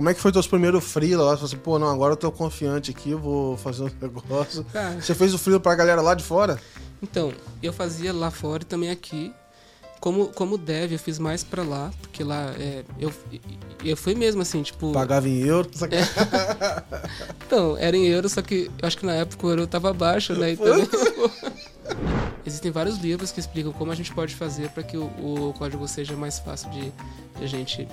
Como é que foi teus primeiros freela lá? Você falou assim, pô, não, agora eu tô confiante aqui, eu vou fazer um negócio. Cara, Você fez o freela pra galera lá de fora? Então, eu fazia lá fora e também aqui. Como, como dev, eu fiz mais pra lá, porque lá é, eu, eu fui mesmo assim, tipo. Pagava em euro? saca- Então, era em euro, só que eu acho que na época o euro tava baixo, né? Então, Existem vários livros que explicam como a gente pode fazer para que o, o código seja mais fácil de, de a gente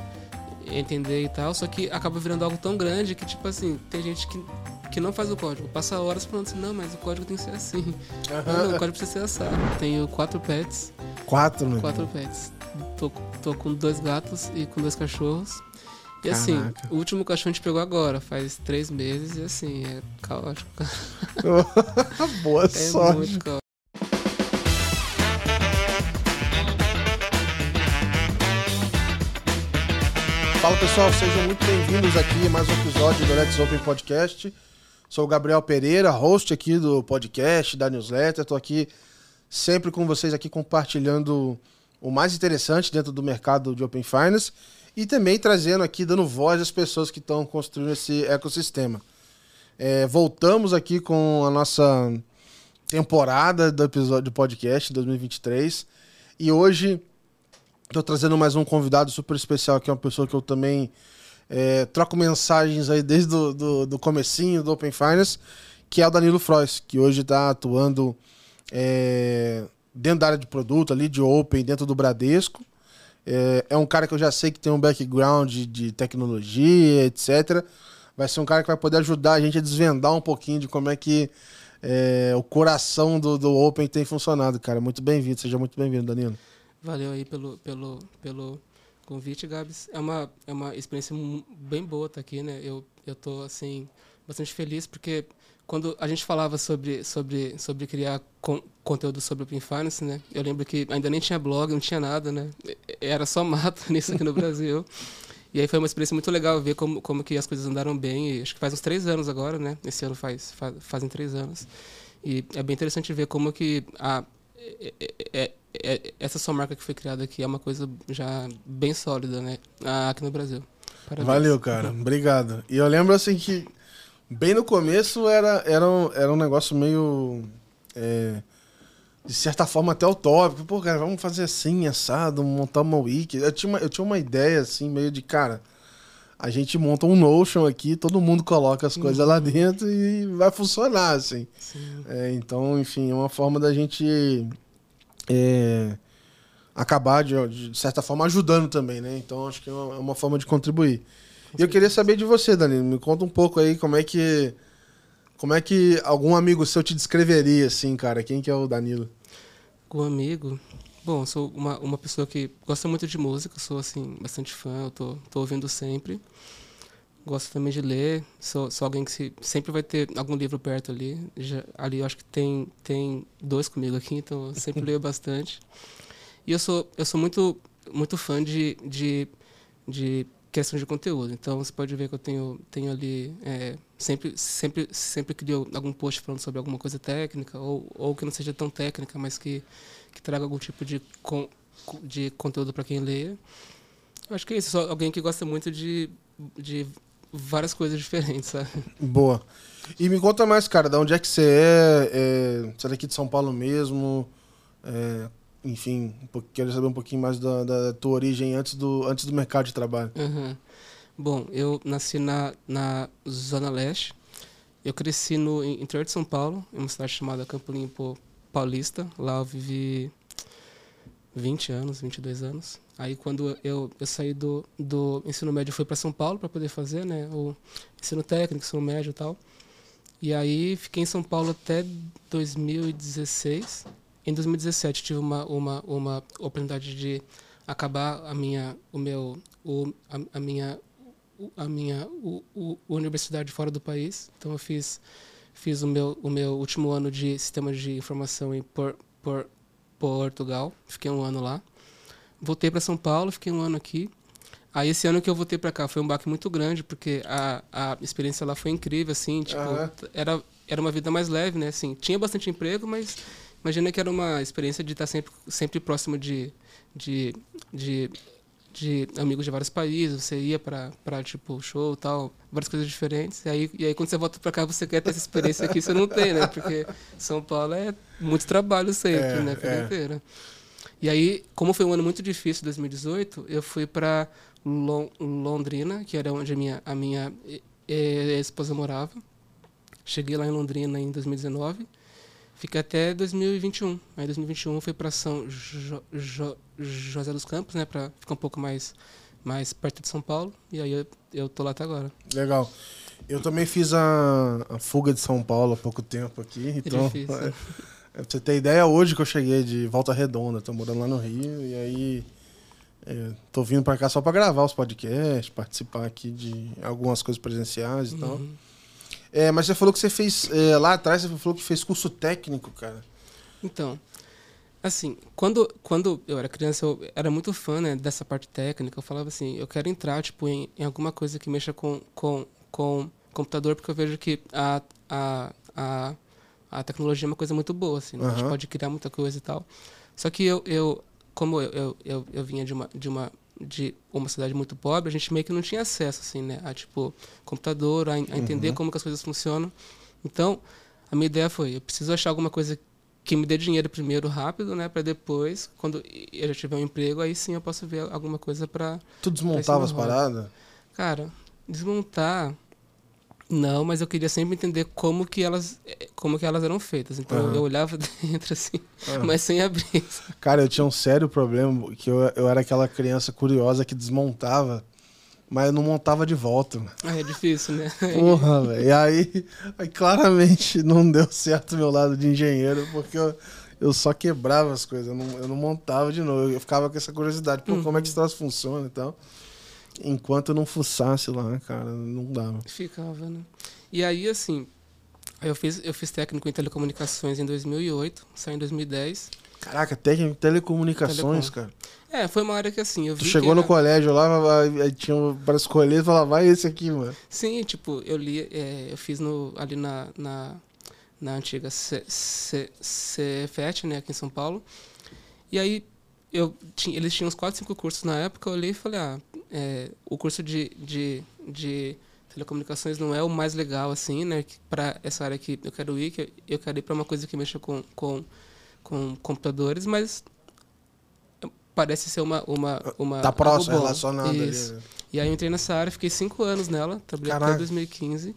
entender e tal, só que acaba virando algo tão grande que, tipo assim, tem gente que, que não faz o código, passa horas falando assim, não, mas o código tem que ser assim. Não, não, o código precisa ser assado. Tenho quatro pets, Quatro, né? quatro pets. Tô, tô com dois gatos e com dois cachorros. E assim, Caraca. o último cachorro a gente pegou agora, faz três meses, e assim, é caótico. Boa É sorte. muito caótico. Fala pessoal, sejam muito bem-vindos aqui a mais um episódio do Let's Open Podcast. Sou o Gabriel Pereira, host aqui do podcast, da newsletter. Estou aqui sempre com vocês aqui compartilhando o mais interessante dentro do mercado de Open Finance e também trazendo aqui, dando voz às pessoas que estão construindo esse ecossistema. É, voltamos aqui com a nossa temporada do episódio do podcast 2023 e hoje Tô trazendo mais um convidado super especial, que é uma pessoa que eu também é, troco mensagens aí desde do, do, do comecinho do Open Finance, que é o Danilo Frois, que hoje está atuando é, dentro da área de produto, ali de Open, dentro do Bradesco. É, é um cara que eu já sei que tem um background de, de tecnologia, etc. Vai ser um cara que vai poder ajudar a gente a desvendar um pouquinho de como é que é, o coração do, do Open tem funcionado, cara. Muito bem-vindo, seja muito bem-vindo, Danilo. Valeu aí pelo, pelo, pelo convite, Gabs. É uma, é uma experiência bem boa estar aqui, né? Eu, eu tô, assim, bastante feliz porque quando a gente falava sobre, sobre, sobre criar con conteúdo sobre Open Finance, né? Eu lembro que ainda nem tinha blog, não tinha nada, né? Era só mato nisso aqui no Brasil. E aí foi uma experiência muito legal ver como, como que as coisas andaram bem. E acho que faz uns três anos agora, né? Esse ano faz, faz fazem três anos. E é bem interessante ver como que a, é- é- é- essa sua marca que foi criada aqui é uma coisa já bem sólida, né? Ah, Aqui no Brasil. Parabéns. Valeu, cara. Obrigado. E eu lembro assim que bem no começo era, era, um, era um negócio meio. é, de certa forma até utópico. Pô, cara, vamos fazer assim, assado, montar uma wiki. Eu tinha uma, eu tinha uma ideia assim, meio de, cara. A gente monta um Notion aqui, todo mundo coloca as coisas lá dentro e vai funcionar, assim. Sim. É, então, enfim, é uma forma da gente é, acabar, de, de certa forma, ajudando também, né? Então, acho que é uma, é uma forma de contribuir. E eu queria saber de você, Danilo. Me conta um pouco aí como é que. Como é que algum amigo seu te descreveria, assim, cara? Quem que é o Danilo? Um amigo. Bom, sou uma, uma pessoa que gosta muito de música, sou assim, bastante fã, eu tô, tô ouvindo sempre. Gosto também de ler, sou, sou alguém que se, sempre vai ter algum livro perto ali. Já, ali eu acho que tem, tem dois comigo aqui, então eu sempre leio bastante. E eu sou, eu sou muito, muito fã de, de, de questão de conteúdo. Então você pode ver que eu tenho, tenho ali é, sempre, sempre, sempre crio algum post falando sobre alguma coisa técnica ou, ou que não seja tão técnica, mas que, que traga algum tipo de, con, de conteúdo para quem lê. Eu acho que é isso. Sou alguém que gosta muito de, de várias coisas diferentes, sabe? Boa. E me conta mais, cara, de onde é que você é? é você é daqui de São Paulo mesmo? É, enfim, quero saber um pouquinho mais da, da tua origem antes do, antes do mercado de trabalho. Uhum. Bom, eu nasci na, na Zona Leste. Eu cresci no interior de São Paulo, em uma cidade chamada Campo Limpo Paulista. Lá eu vivi 20 anos, 22 anos. Aí quando eu, eu saí do, do ensino médio, fui para São Paulo para poder fazer, né, o ensino técnico, ensino médio e tal. E aí fiquei em São Paulo até 2016. Em 2017 tive uma, uma, uma oportunidade de acabar a minha o meu o, a, a minha a minha o, o, universidade fora do país então eu fiz fiz o meu o meu último ano de sistemas de informação em por, por Portugal fiquei um ano lá. Voltei para São Paulo fiquei um ano aqui. Aí esse ano que eu voltei para cá foi um baque muito grande porque a, a experiência lá foi incrível assim tipo Aham. era era uma vida mais leve né assim. Tinha bastante emprego mas imagina que era uma experiência de estar sempre sempre próximo de de, de, de amigos de vários países, você ia pra, pra tipo, show e tal, várias coisas diferentes. E aí, e aí quando você volta pra cá, você quer ter essa experiência aqui, você não tem, né? Porque São Paulo é muito trabalho sempre, É, né? A vida é. inteira. E aí, como foi um ano muito difícil, 2018, eu fui Lon- Londrina, que era onde a minha, a minha eh, eh, esposa morava. Cheguei lá em Londrina em 2019. Fiquei até 2021. Aí, em 2021, eu fui para São Jo- Jo- José dos Campos, né? Para ficar um pouco mais, mais perto de São Paulo. E aí, eu, eu tô lá até agora. Legal. Eu também fiz a, a fuga de São Paulo há pouco tempo aqui. Então, difícil. é, pra você ter ideia, hoje que eu cheguei de Volta Redonda, tô morando lá no Rio, e aí é, tô vindo pra cá só pra gravar os podcasts, participar aqui de algumas coisas presenciais e tal. Uhum. É, mas você falou que você fez, é, lá atrás você falou que fez curso técnico, cara. Então, assim, quando, quando eu era criança, eu era muito fã né, dessa parte técnica. Eu falava assim, eu quero entrar tipo, em, em alguma coisa que mexa com, com, com computador, porque eu vejo que a, a, a, a tecnologia é uma coisa muito boa, assim, né? a gente pode criar muita coisa e tal. Só que eu, eu como eu, eu, eu, eu vinha de uma, de uma de uma cidade muito pobre, a gente meio que não tinha acesso assim, né, a tipo computador, a, a entender como que as coisas funcionam. Então, a minha ideia foi, eu preciso achar alguma coisa que me dê dinheiro primeiro rápido, né, para depois, quando eu já tiver um emprego, aí sim eu posso ver alguma coisa para, Tu desmontava as paradas? cara, desmontar não, mas eu queria sempre entender como que elas como que elas eram feitas. Então Aham. eu olhava dentro assim, Ah. mas sem abrir. Cara, eu tinha um sério problema, que eu, eu era aquela criança curiosa que desmontava, mas eu não montava de volta. Ah, é difícil, né? Porra, velho. E aí, aí claramente não deu certo meu lado de engenheiro, porque eu, eu só quebrava as coisas, eu não, eu não montava de novo. Eu ficava com essa curiosidade, pô, como é que esse troço funciona e tal. Enquanto eu não fuçasse lá, cara, não dava. Ficava, né? E aí, assim, eu fiz, eu fiz técnico em telecomunicações em 2008, saí em 2010. Caraca, técnico de telecomunicações, Telecom. cara. É, foi uma área que, assim, eu vi Tu chegou no era- colégio lá, aí tinha para escolher e falava, vai esse aqui, mano. Sim, tipo, eu li, é, eu fiz no, ali na, na, na antiga C- C- Cefet, né, aqui em São Paulo. E aí, eu tinha, eles tinham uns 4, 5 cursos na época, eu olhei e falei, ah, é, o curso de, de, de telecomunicações não é o mais legal, assim, né, para essa área que eu quero ir, que eu quero ir para uma coisa que mexa com, com, com computadores, mas parece ser uma... uma, uma Tá próximo, bom. relacionado Isso. ali. né? E aí eu entrei nessa área, fiquei cinco anos nela, trabalhei Caraca. até 2015.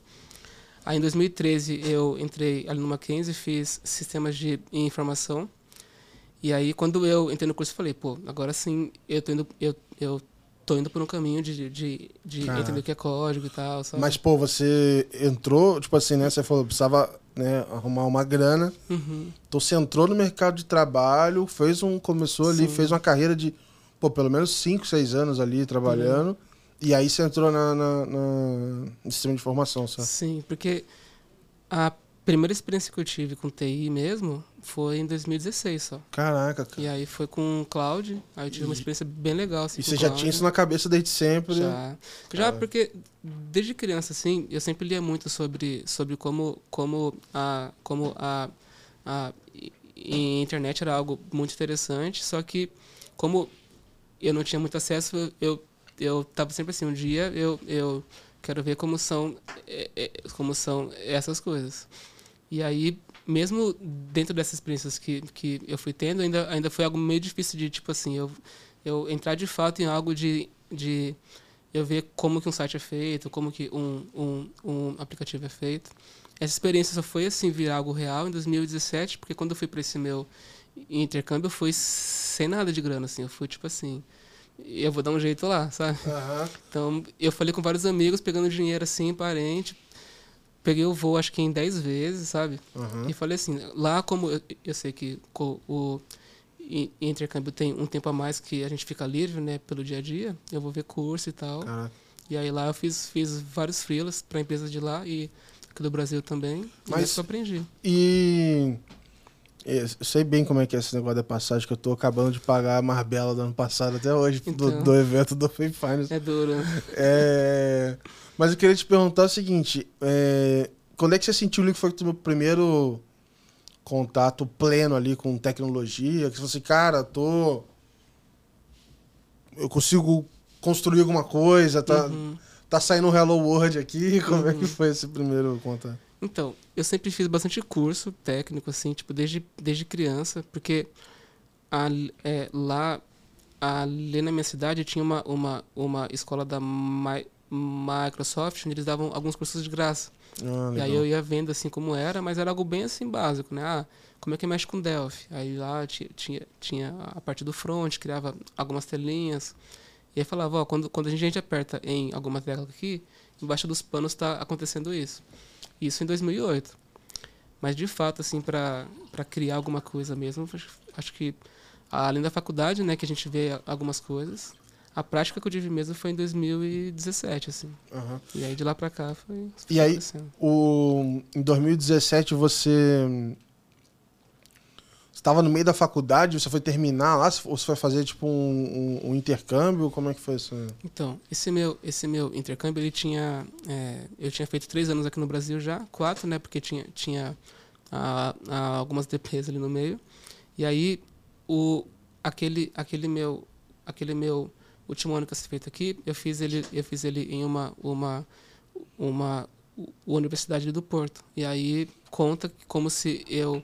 Aí em 2013 eu entrei ali no Mackenzie, fiz sistemas de informação. E aí quando eu entrei no curso eu falei, pô, agora sim eu tô indo, eu, eu tô indo por um caminho de, de, de entender o que é código e tal, sabe? Mas, pô, você entrou, tipo assim, né? Você falou, precisava né, arrumar uma grana. Uhum. Então você entrou no mercado de trabalho, fez um. Começou ali, Sim. fez uma carreira de, pô, pelo menos 5, 6 anos ali trabalhando. E aí você entrou na, na- na- no sistema de informação, sabe? Sim, porque a primeira experiência que eu tive com TI mesmo foi em 2016 só. Caraca, cara. E aí foi com o Cloud, aí eu tive uma E- experiência bem legal. Assim, E você já Cloud. tinha isso na cabeça desde sempre. né? Já. Já Cara. porque desde criança assim, eu sempre lia muito sobre sobre como como a como a a internet era algo muito interessante, só que como eu não tinha muito acesso, eu eu tava sempre assim, um dia eu eu quero ver como são é, é, como são essas coisas. E aí mesmo dentro dessas experiências que, que eu fui tendo, ainda, ainda foi algo meio difícil de, tipo assim, eu, eu entrar de fato em algo de, de eu ver como que um site é feito, como que um, um, um aplicativo é feito. Essa experiência só foi assim virar algo real em 2017, porque quando eu fui para esse meu intercâmbio, eu fui sem nada de grana, assim, eu fui tipo assim, eu vou dar um jeito lá, sabe? Aham. Então, eu falei com vários amigos, pegando dinheiro assim, parente, peguei o voo acho que em 10 vezes, sabe? aham. E falei assim, lá como eu, eu sei que o intercâmbio tem um tempo a mais que a gente fica livre, né, pelo dia a dia, eu vou ver curso e tal. Caraca. E aí lá eu fiz, fiz vários freelas para empresas de lá e aqui do Brasil também. Mas- Mas eu aprendi. E. Eu sei bem como é que é esse negócio da passagem, que eu tô acabando de pagar a Marbella do ano passado até hoje, do, Então. do evento do Fame Finance. É duro. É, Mas eu queria te perguntar o seguinte: é, quando é que você sentiu que foi o teu primeiro contato pleno ali com tecnologia? Que você, cara, tô. eu consigo construir alguma coisa, tá, Uhum. tá saindo um Hello World aqui. Como é que foi esse primeiro contato? Então, eu sempre fiz bastante curso técnico, assim, tipo, desde, desde criança, porque a, é, lá, ali na minha cidade, tinha uma, uma, uma escola da Mi- Microsoft, onde eles davam alguns cursos de graça. Ah, E aí eu ia vendo, assim, como era, mas era algo bem, assim, básico, né? Ah, como é que mexe com Delphi? Aí lá ti- tinha, tinha a parte do front, criava algumas telinhas. E aí falava, ó, quando, quando a gente aperta em alguma tecla aqui, embaixo dos panos está acontecendo isso. Isso em 2008. Mas de fato, assim, para criar alguma coisa mesmo, acho, que além da faculdade, né, que a gente vê algumas coisas, a prática que eu tive mesmo foi em 2017, assim. Aham. E aí de lá pra cá foi. E foi aí- acontecendo. O, em 2017 você estava no meio da faculdade, você foi terminar lá, ou você foi fazer tipo um, um- um intercâmbio? Como é que foi isso? Então, esse meu, esse meu intercâmbio, ele tinha, é, eu tinha feito três anos aqui no Brasil já, quatro, né, porque tinha, tinha ah, ah, algumas DPs ali no meio. E aí, o, aquele, aquele meu, aquele meu último ano que eu feito aqui, eu fiz ele, eu fiz ele em uma, uma, uma u- universidade do Porto. E aí conta como se eu,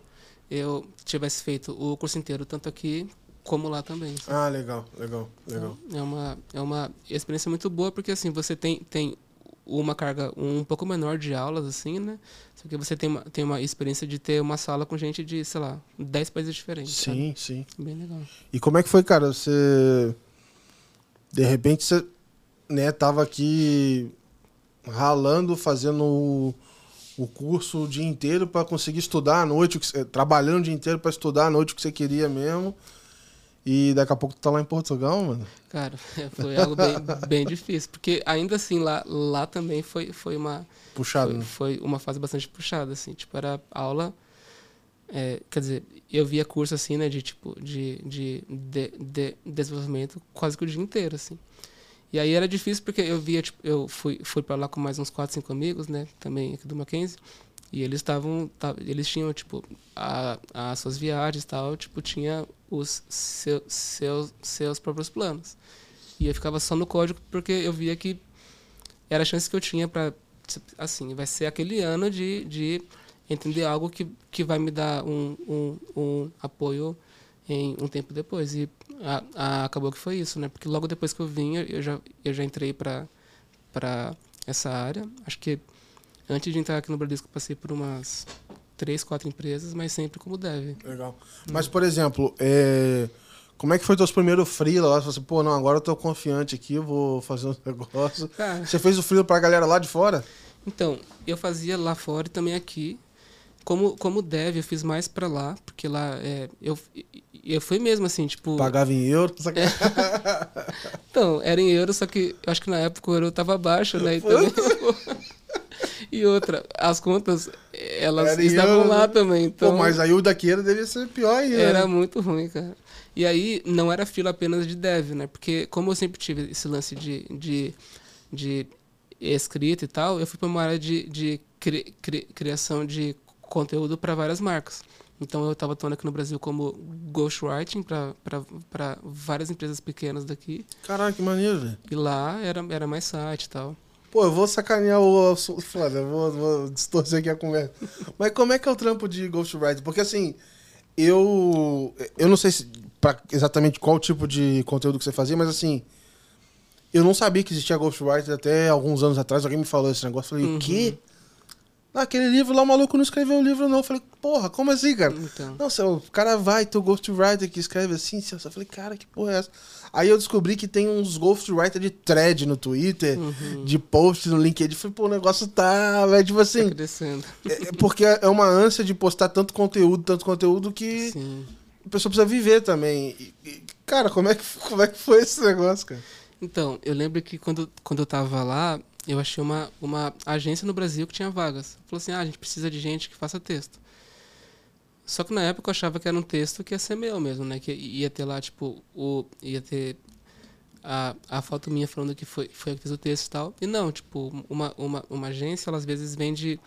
eu tivesse feito o curso inteiro, tanto aqui como lá também. sabe? Ah, legal, legal, legal. É uma, é uma experiência muito boa, porque assim, você tem, tem uma carga um pouco menor de aulas, assim, né? Só que você tem uma, tem uma experiência de ter uma sala com gente de, sei lá, 10 países diferentes. Sim, sim. Sabe? Bem legal. E como é que foi, cara? Você. De repente você né, tava aqui ralando, fazendo o, curso o dia inteiro para conseguir estudar à noite, trabalhando o dia inteiro para estudar à noite o que você queria mesmo. E daqui a pouco tu tá lá em Portugal, mano. Cara, foi algo bem, bem difícil. Porque ainda assim, lá, lá também foi, foi uma. Puxado, Foi, né? foi uma fase bastante puxada, assim. Tipo, era aula. é, quer dizer, eu via curso assim, né, de tipo, de, de, de, de desenvolvimento quase que o dia inteiro, assim. E aí era difícil porque eu via, tipo, eu fui, fui para lá com mais uns 4, 5 amigos, né, também aqui do Mackenzie, e eles estavam, ta- eles tinham, tipo, a, as suas viagens e tal, tipo, tinha os seu, seus, seus próprios planos. E eu ficava só no código porque eu via que era a chance que eu tinha para assim, vai ser aquele ano de, de entender algo que, que vai me dar um, um, um apoio em um tempo depois. E a, a- acabou que foi isso, né? Porque logo depois que eu vim, eu já, eu já entrei para essa área. Acho que antes de entrar aqui no Bradesco, eu passei por umas três, quatro empresas, mas sempre como deve. Legal. Mas, por exemplo, é, como é que foi teus primeiros freela? Você falou assim, pô, não, agora eu tô confiante aqui, eu vou fazer um negócio. Cara, Você fez o freela pra galera lá de fora? Então, eu fazia lá fora e também aqui. Como, como deve, eu fiz mais pra lá, porque lá é, eu, eu fui mesmo assim, tipo. Pagava em euro? saca? Então, era em euro, só que eu acho que na época o euro tava baixo, né? E, também- e outra, as contas, elas Era estavam euro, lá né? também. Então, Pô, mas aí o daqui era- devia ser pior ainda. Era né? muito ruim, cara. E aí não era fila apenas de dev, né? Porque como eu sempre tive esse lance de, de, de escrita e tal, eu fui para uma área de, de cri- cri- criação de conteúdo para várias marcas. Então eu estava atuando aqui no Brasil como ghostwriting para várias empresas pequenas daqui. Caralho, que maneiro, velho. E lá era, era mais site e tal. Pô, eu vou sacanear o. Foda, eu vou, vou distorcer aqui a conversa. Mas como é que é o trampo de Ghostwriter? Porque assim, eu. Eu não sei se, pra exatamente qual tipo de conteúdo que você fazia, mas assim. Eu não sabia que existia Ghostwriter até alguns anos atrás. Alguém me falou esse negócio. Eu falei, o Uhum. quê? Naquele livro lá, o maluco não escreveu o livro, não. Eu falei, porra, como assim, cara? Então, Não, seu, o cara vai ter o Ghostwriter que escreve assim. seu- Eu falei, cara, que porra é essa? Aí eu descobri que tem uns Ghostwriter de thread no Twitter, uhum, de post no LinkedIn. Eu Falei, pô, o negócio tá, velho, tipo tá assim. crescendo. É é porque é uma ânsia de postar tanto conteúdo, tanto conteúdo que Sim. a pessoa precisa viver também. E- e, cara, como é, que, como é que foi esse negócio, cara? Então, eu lembro que quando, quando eu tava lá, eu achei uma, uma agência no Brasil que tinha vagas. Falou assim, ah, a gente precisa de gente que faça texto. Só que na época eu achava que era um texto que ia ser meu mesmo, né? Que ia ter lá, tipo, o, ia ter a, a foto minha falando que foi, foi eu que fiz o texto e tal. E não, tipo, uma, uma, uma agência, ela às vezes vende,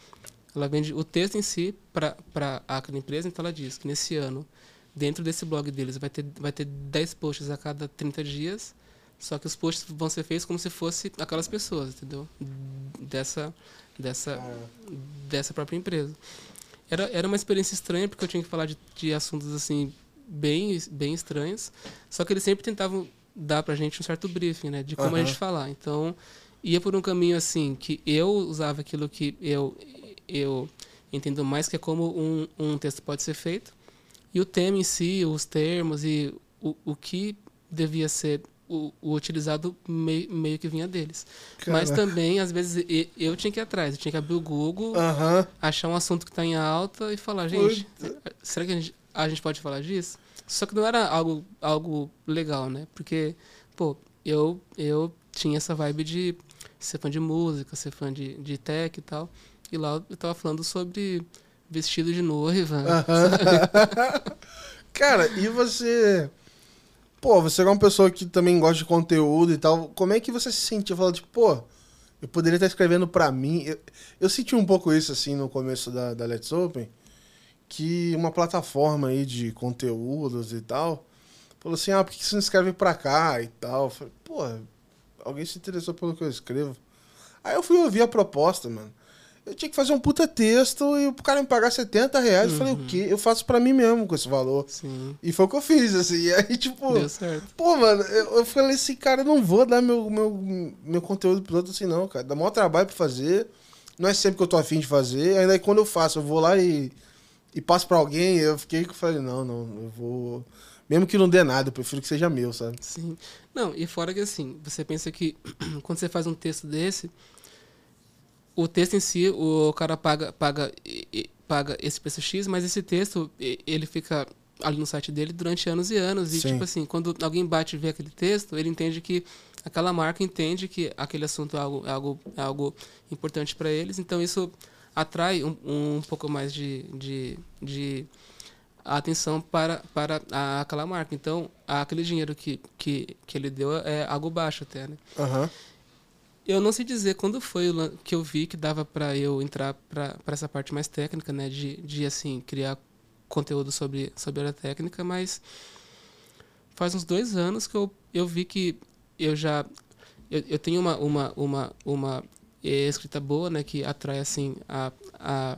ela vende o texto em si para aquela empresa, então ela diz que nesse ano, dentro desse blog deles, vai ter, vai ter 10 posts a cada 30 dias, Só que os posts vão ser feitos como se fosse aquelas pessoas, entendeu? Dessa, dessa, Ah. dessa própria empresa. Era, era uma experiência estranha, porque eu tinha que falar de, de assuntos, assim, bem, bem estranhos. Só que eles sempre tentavam dar pra gente um certo briefing, né? De como a Aham. gente falar. Então, ia por um caminho, assim, que eu usava aquilo que eu, eu entendo mais, que é como um, um texto pode ser feito. E o tema em si, os termos e o, o que devia ser o, o utilizado meio, meio que vinha deles. Mas Caraca. também, às vezes, eu tinha que ir atrás. Eu tinha que abrir o Google, achar um assunto que está em alta e falar, gente, será que a gente, a gente pode falar disso? Só que não era algo, algo legal, né? Porque, pô, eu, eu tinha essa vibe de ser fã de música, ser fã de, de tech e tal. E lá eu tava falando sobre vestido de noiva. Aham. Cara, e você. Pô, você é uma pessoa que também gosta de conteúdo e tal. Como é que você se sentia falando, tipo, pô, eu poderia estar escrevendo pra mim? Eu, eu senti um pouco isso, assim, no começo da, da Let's Open, que uma plataforma aí de conteúdos e tal falou assim: ah, por que você não escreve pra cá e tal? Eu falei, pô, alguém se interessou pelo que eu escrevo. Aí eu fui ouvir a proposta, mano. Eu tinha que fazer um puta texto e o cara me pagar 70 reais. Eu falei, o quê? Eu faço pra mim mesmo com esse valor. Sim, E foi o que eu fiz, assim. E aí, tipo, deu certo. pô, mano, eu, eu falei assim, cara, eu não vou dar meu, meu, meu conteúdo pros outros assim, não, cara. Dá maior trabalho pra fazer. Não é sempre que eu tô afim de fazer. Ainda aí quando eu faço, eu vou lá e, e passo pra alguém. Eu fiquei que falei, não, não, eu vou. Mesmo que não dê nada, eu prefiro que seja meu, sabe? Sim. Não, e fora que assim, você pensa que quando você faz um texto desse, o texto em si, o cara paga, paga, e- e- paga esse preço X, mas esse texto, ele fica ali no site dele durante anos e anos. E, Sim. tipo assim, quando alguém bate e vê aquele texto, ele entende que aquela marca entende que aquele assunto é algo, é algo, é algo importante para eles. Então, isso atrai um, um pouco mais de, de, de atenção para, para a, aquela marca. Então, aquele dinheiro que, que, que ele deu é algo baixo até, né? Aham. Eu não sei dizer quando foi que eu vi que dava para eu entrar para essa parte mais técnica, né? De, de assim, criar conteúdo sobre, sobre a técnica, mas faz uns dois anos que eu, eu vi que eu já... Eu, eu tenho uma, uma, uma, uma escrita boa, né? Que atrai, assim, a, a,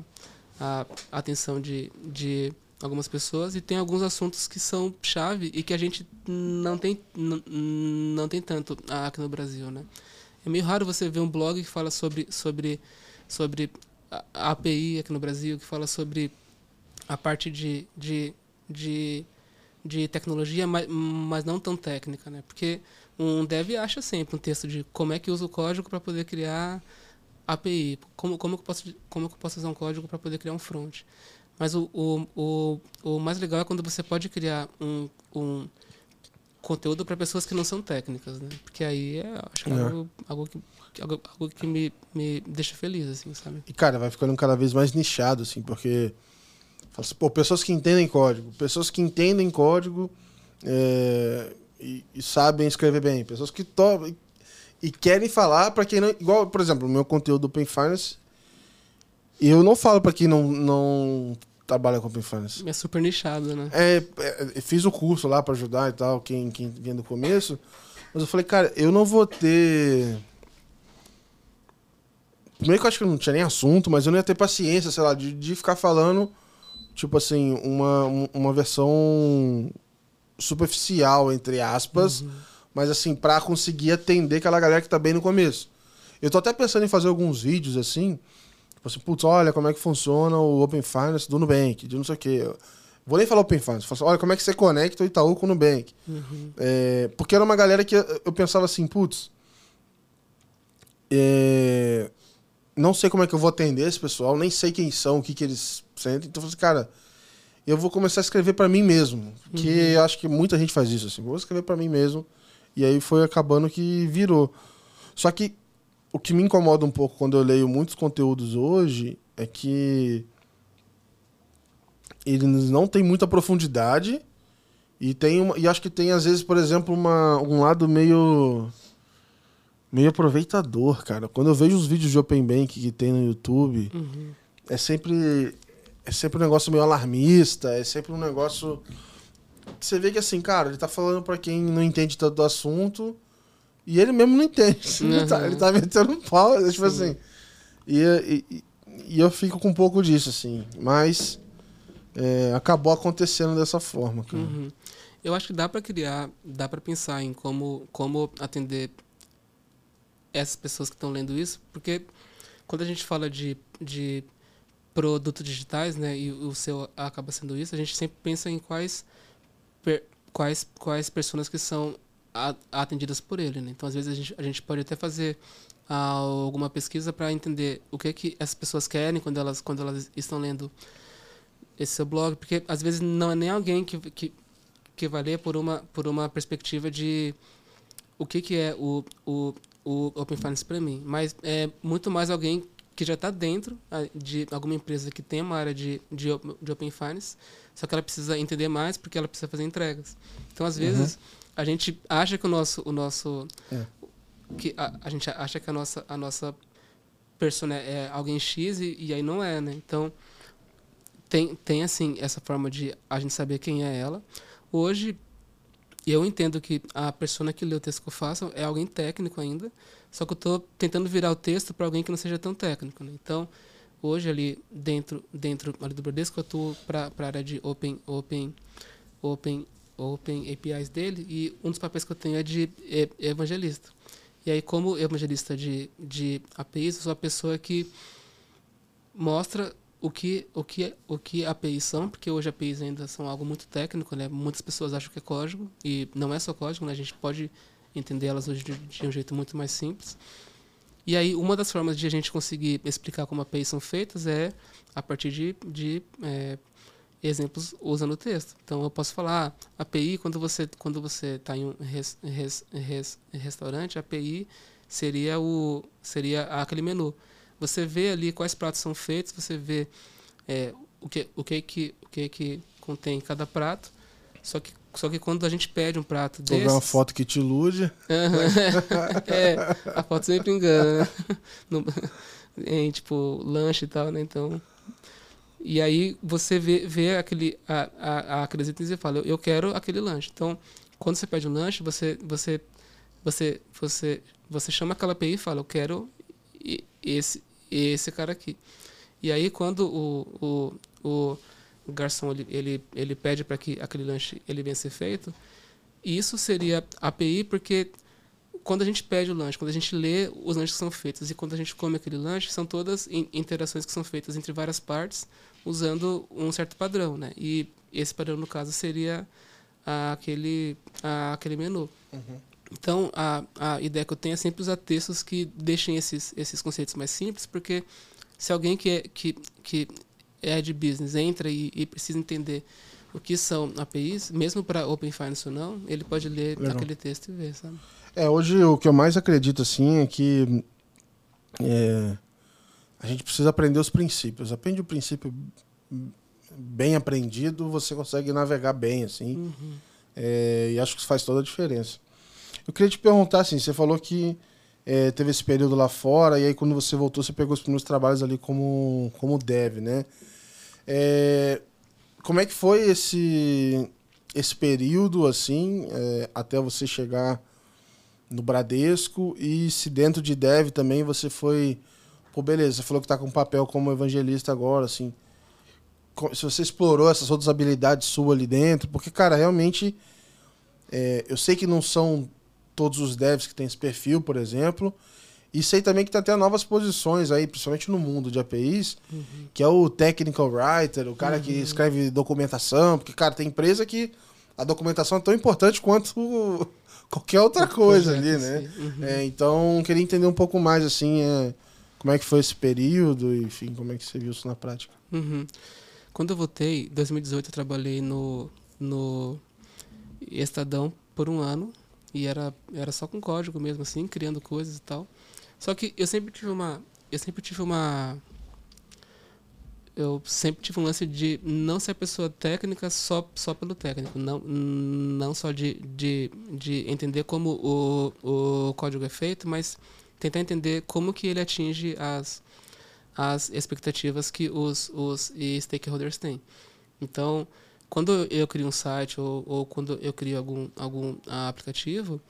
a atenção de, de algumas pessoas e tem alguns assuntos que são chave e que a gente não tem, não tem tanto aqui no Brasil, né? É meio raro você ver um blog que fala sobre, sobre, sobre a API aqui no Brasil, que fala sobre a parte de, de, de, de tecnologia, mas, mas não tão técnica, né? Porque um dev acha sempre um texto de como é que usa o código para poder criar API, como, como, eu posso, como eu posso usar um código para poder criar um front. Mas o, o, o, o mais legal é quando você pode criar um, um conteúdo para pessoas que não são técnicas, né? Porque aí é, acho que é É. algo, algo que, algo, algo que me, me deixa feliz, assim, sabe? E, cara, vai ficando cada vez mais nichado, assim, porque. assim, Pô, pessoas que entendem código. Pessoas que entendem código é, e, e sabem escrever bem. Pessoas que to e, querem falar para quem não. Igual, por exemplo, o meu conteúdo do Open Finance. Eu não falo para quem não, não trabalha com Open Finance. É super nichado, né? É, é, eu fiz o curso lá pra ajudar e tal, quem, quem vinha do começo. Mas eu falei, cara, eu não vou ter. Primeiro que eu acho que não tinha nem assunto, mas eu não ia ter paciência, sei lá, de, de ficar falando, tipo assim, uma, um- uma versão superficial, entre aspas, mas assim, pra conseguir atender aquela galera que tá bem no começo. Eu tô até pensando em fazer alguns vídeos assim, tipo assim, putz, olha como é que funciona o Open Finance do Nubank, de não sei o quê. Vou nem falar Open Finance, falar assim, olha como é que você conecta o Itaú com o Nubank. Uhum. É, porque era uma galera que eu pensava assim, putz, é, não sei como é que eu vou atender esse pessoal, nem sei quem são, o que, que eles sentem. Então eu falei assim, cara, eu vou começar a escrever pra mim mesmo. Que eu acho que muita gente faz isso, assim, vou escrever pra mim mesmo. E aí foi acabando que virou. Só que o que me incomoda um pouco quando eu leio muitos conteúdos hoje é que eles não têm muita profundidade e tem uma, e acho que tem às vezes, por exemplo, uma, um lado meio meio aproveitador, cara. Quando eu vejo os vídeos de Open Bank que tem no YouTube, Uhum. é sempre é sempre um negócio meio alarmista, é sempre um negócio você vê que assim, cara, ele tá falando pra quem não entende tanto do assunto, E ele mesmo não entende. Uhum. Ele, tá, ele tá metendo um pau, tipo Sim. assim. E, e, e, eu fico com um pouco disso, assim. Mas é, acabou acontecendo dessa forma, cara. Uhum. Eu acho que dá para criar, dá para pensar em como, como atender essas pessoas que estão lendo isso, porque quando a gente fala de, de produtos digitais, né, e o seu acaba sendo isso, a gente sempre pensa em quais per, quais quais pessoas que são atendidas por ele, né? Então às vezes a gente, a gente pode até fazer ah, alguma pesquisa para entender o que que essas pessoas querem quando elas quando elas estão lendo esse seu blog, porque às vezes não é nem alguém que, que, que vai ler por uma por uma perspectiva de o que que é o, o, o Open Finance para mim, mas é muito mais alguém que já está dentro ah, de alguma empresa que tem uma área de, de, de, Open Finance, só que ela precisa entender mais porque ela precisa fazer entregas. Então, às vezes, uhum. A gente acha que o nosso... O nosso é. que a, a, gente acha que a nossa, a nossa persona é alguém X e, e aí não é, né? Então, tem, tem, assim, essa forma de a gente saber quem é ela. Hoje, eu entendo que a pessoa que lê o texto que eu faço é alguém técnico ainda, só que eu estou tentando virar o texto para alguém que não seja tão técnico. Né? Então, hoje ali dentro dentro ali do Bradesco eu atuo para a área de open open open open APIs dele e um dos papéis que eu tenho é de evangelista. E aí como evangelista de de APIs, eu sou a pessoa que mostra o que o que o que APIs são, porque hoje APIs ainda são algo muito técnico, né? Muitas pessoas acham que é código e não é só código, né? A gente pode entender elas hoje de, de, um jeito muito mais simples. E aí, uma das formas de a gente conseguir explicar como APIs são feitas é a partir de, de é, exemplos usando o texto. Então, eu posso falar, ah, API, quando você quando você está em um res, res, res, restaurante, API seria, o, seria aquele menu. Você vê ali quais pratos são feitos, você vê é, o, que, o, que, que, o que, que contém cada prato, só que só que quando a gente pede um prato desse... uma foto que te ilude. é, a foto sempre engana. Né? No, em, tipo, lanche e tal, né? Então... E aí você vê, vê aquele, a, a, itens e fala, eu quero aquele lanche. Então, quando você pede um lanche, você, você, você, você, você chama aquela API e fala, eu quero esse, esse cara aqui. E aí, quando o, o, o garçom ele, ele, ele pede para que aquele lanche ele venha ser feito. Isso seria API porque quando a gente pede o lanche, quando a gente lê os lanches que são feitos e quando a gente come aquele lanche, são todas interações que são feitas entre várias partes usando um certo padrão, né? E esse padrão, no caso, seria aquele, aquele menu. Uhum. Então, a, a ideia que eu tenho é sempre usar textos que deixem esses, esses conceitos mais simples, porque se alguém que, é, que, que é de business entra e, e precisa entender o que são APIs, mesmo para Open Finance ou não, ele pode ler Legal. aquele texto e ver, sabe? É, hoje o que eu mais acredito assim é que é, a gente precisa aprender os princípios. Aprende o princípio bem aprendido, você consegue navegar bem, assim. Uhum. É, e acho que isso faz toda a diferença. Eu queria te perguntar, assim, você falou que é, teve esse período lá fora, e aí quando você voltou, você pegou os primeiros trabalhos ali como, como dev, né? É, como é que foi esse, esse período, assim, é, até você chegar no Bradesco? E se dentro de Dev também você foi... Pô, beleza, você falou que tá com papel como evangelista agora, assim... Se você explorou essas outras habilidades suas ali dentro, porque, cara, realmente... É, eu sei que não são todos os devs que têm esse perfil, por exemplo, e sei também que tem até novas posições aí, principalmente no mundo de APIs, uhum. que é o technical writer, o cara uhum. que escreve documentação, porque, cara, tem empresa que a documentação é tão importante quanto qualquer outra coisa ali, né? Uhum. É, então, queria entender um pouco mais, assim, é, como é que foi esse período, enfim, como é que você viu isso na prática. Uhum. Quando eu voltei, em 2018, eu trabalhei no, no Estadão por um ano, e era, era só com código mesmo, assim, criando coisas e tal. Só que eu sempre tive uma. Eu sempre tive uma. Eu sempre tive um lance de não ser pessoa técnica só, só pelo técnico. Não, não só de, de, de entender como o, o código é feito, mas tentar entender como que ele atinge as, as expectativas que os, os stakeholders têm. Então, quando eu crio um site ou, ou quando eu crio algum, algum aplicativo,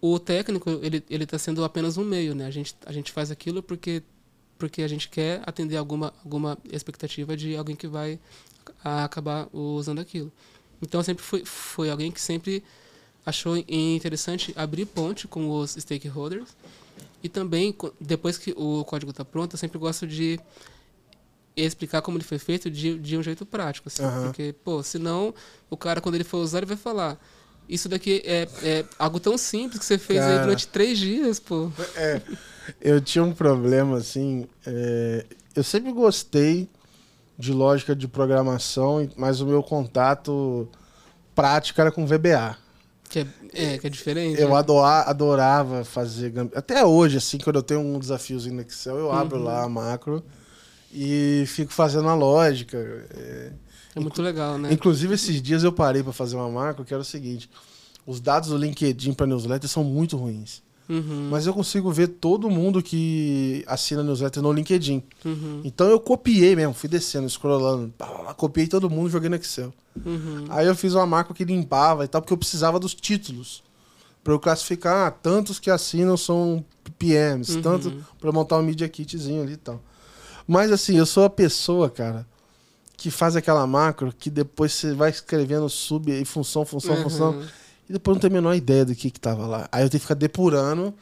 o técnico, ele, ele tá sendo apenas um meio, né? A gente, a gente faz aquilo porque, porque a gente quer atender alguma, alguma expectativa de alguém que vai a acabar usando aquilo. Então, sempre foi, foi alguém que sempre achou interessante abrir ponte com os stakeholders e também, depois que o código está pronto, eu sempre gosto de explicar como ele foi feito de, de um jeito prático. Assim, uhum. Porque, pô, senão o cara, quando ele for usar, ele vai falar isso daqui é, é algo tão simples que você fez Cara, aí durante três dias, pô. É, eu tinha um problema, assim. É, eu sempre gostei de lógica de programação, mas o meu contato prático era com VBA. Que é, é, que é diferente. Eu né? adorava, adorava fazer. Até hoje, assim, quando eu tenho um desafiozinho no Excel, eu abro uhum. lá a macro e fico fazendo a lógica. É, é muito legal, né? Inclusive, esses dias eu parei para fazer uma macro que era o seguinte: os dados do LinkedIn para newsletter são muito ruins. Uhum. Mas eu consigo ver todo mundo que assina newsletter no LinkedIn. Uhum. Então eu copiei mesmo, fui descendo, scrollando, copiei todo mundo, joguei no Excel. Uhum. Aí eu fiz uma macro que limpava e tal, porque eu precisava dos títulos. Para eu classificar, ah, tantos que assinam são PMs, uhum. tanto para montar um Media Kitzinho ali e tal. Mas assim, eu sou a pessoa, cara, que faz aquela macro que depois você vai escrevendo sub e função, função, uhum. função. E depois não tem a menor ideia do que que tava lá. Aí eu tenho que ficar depurando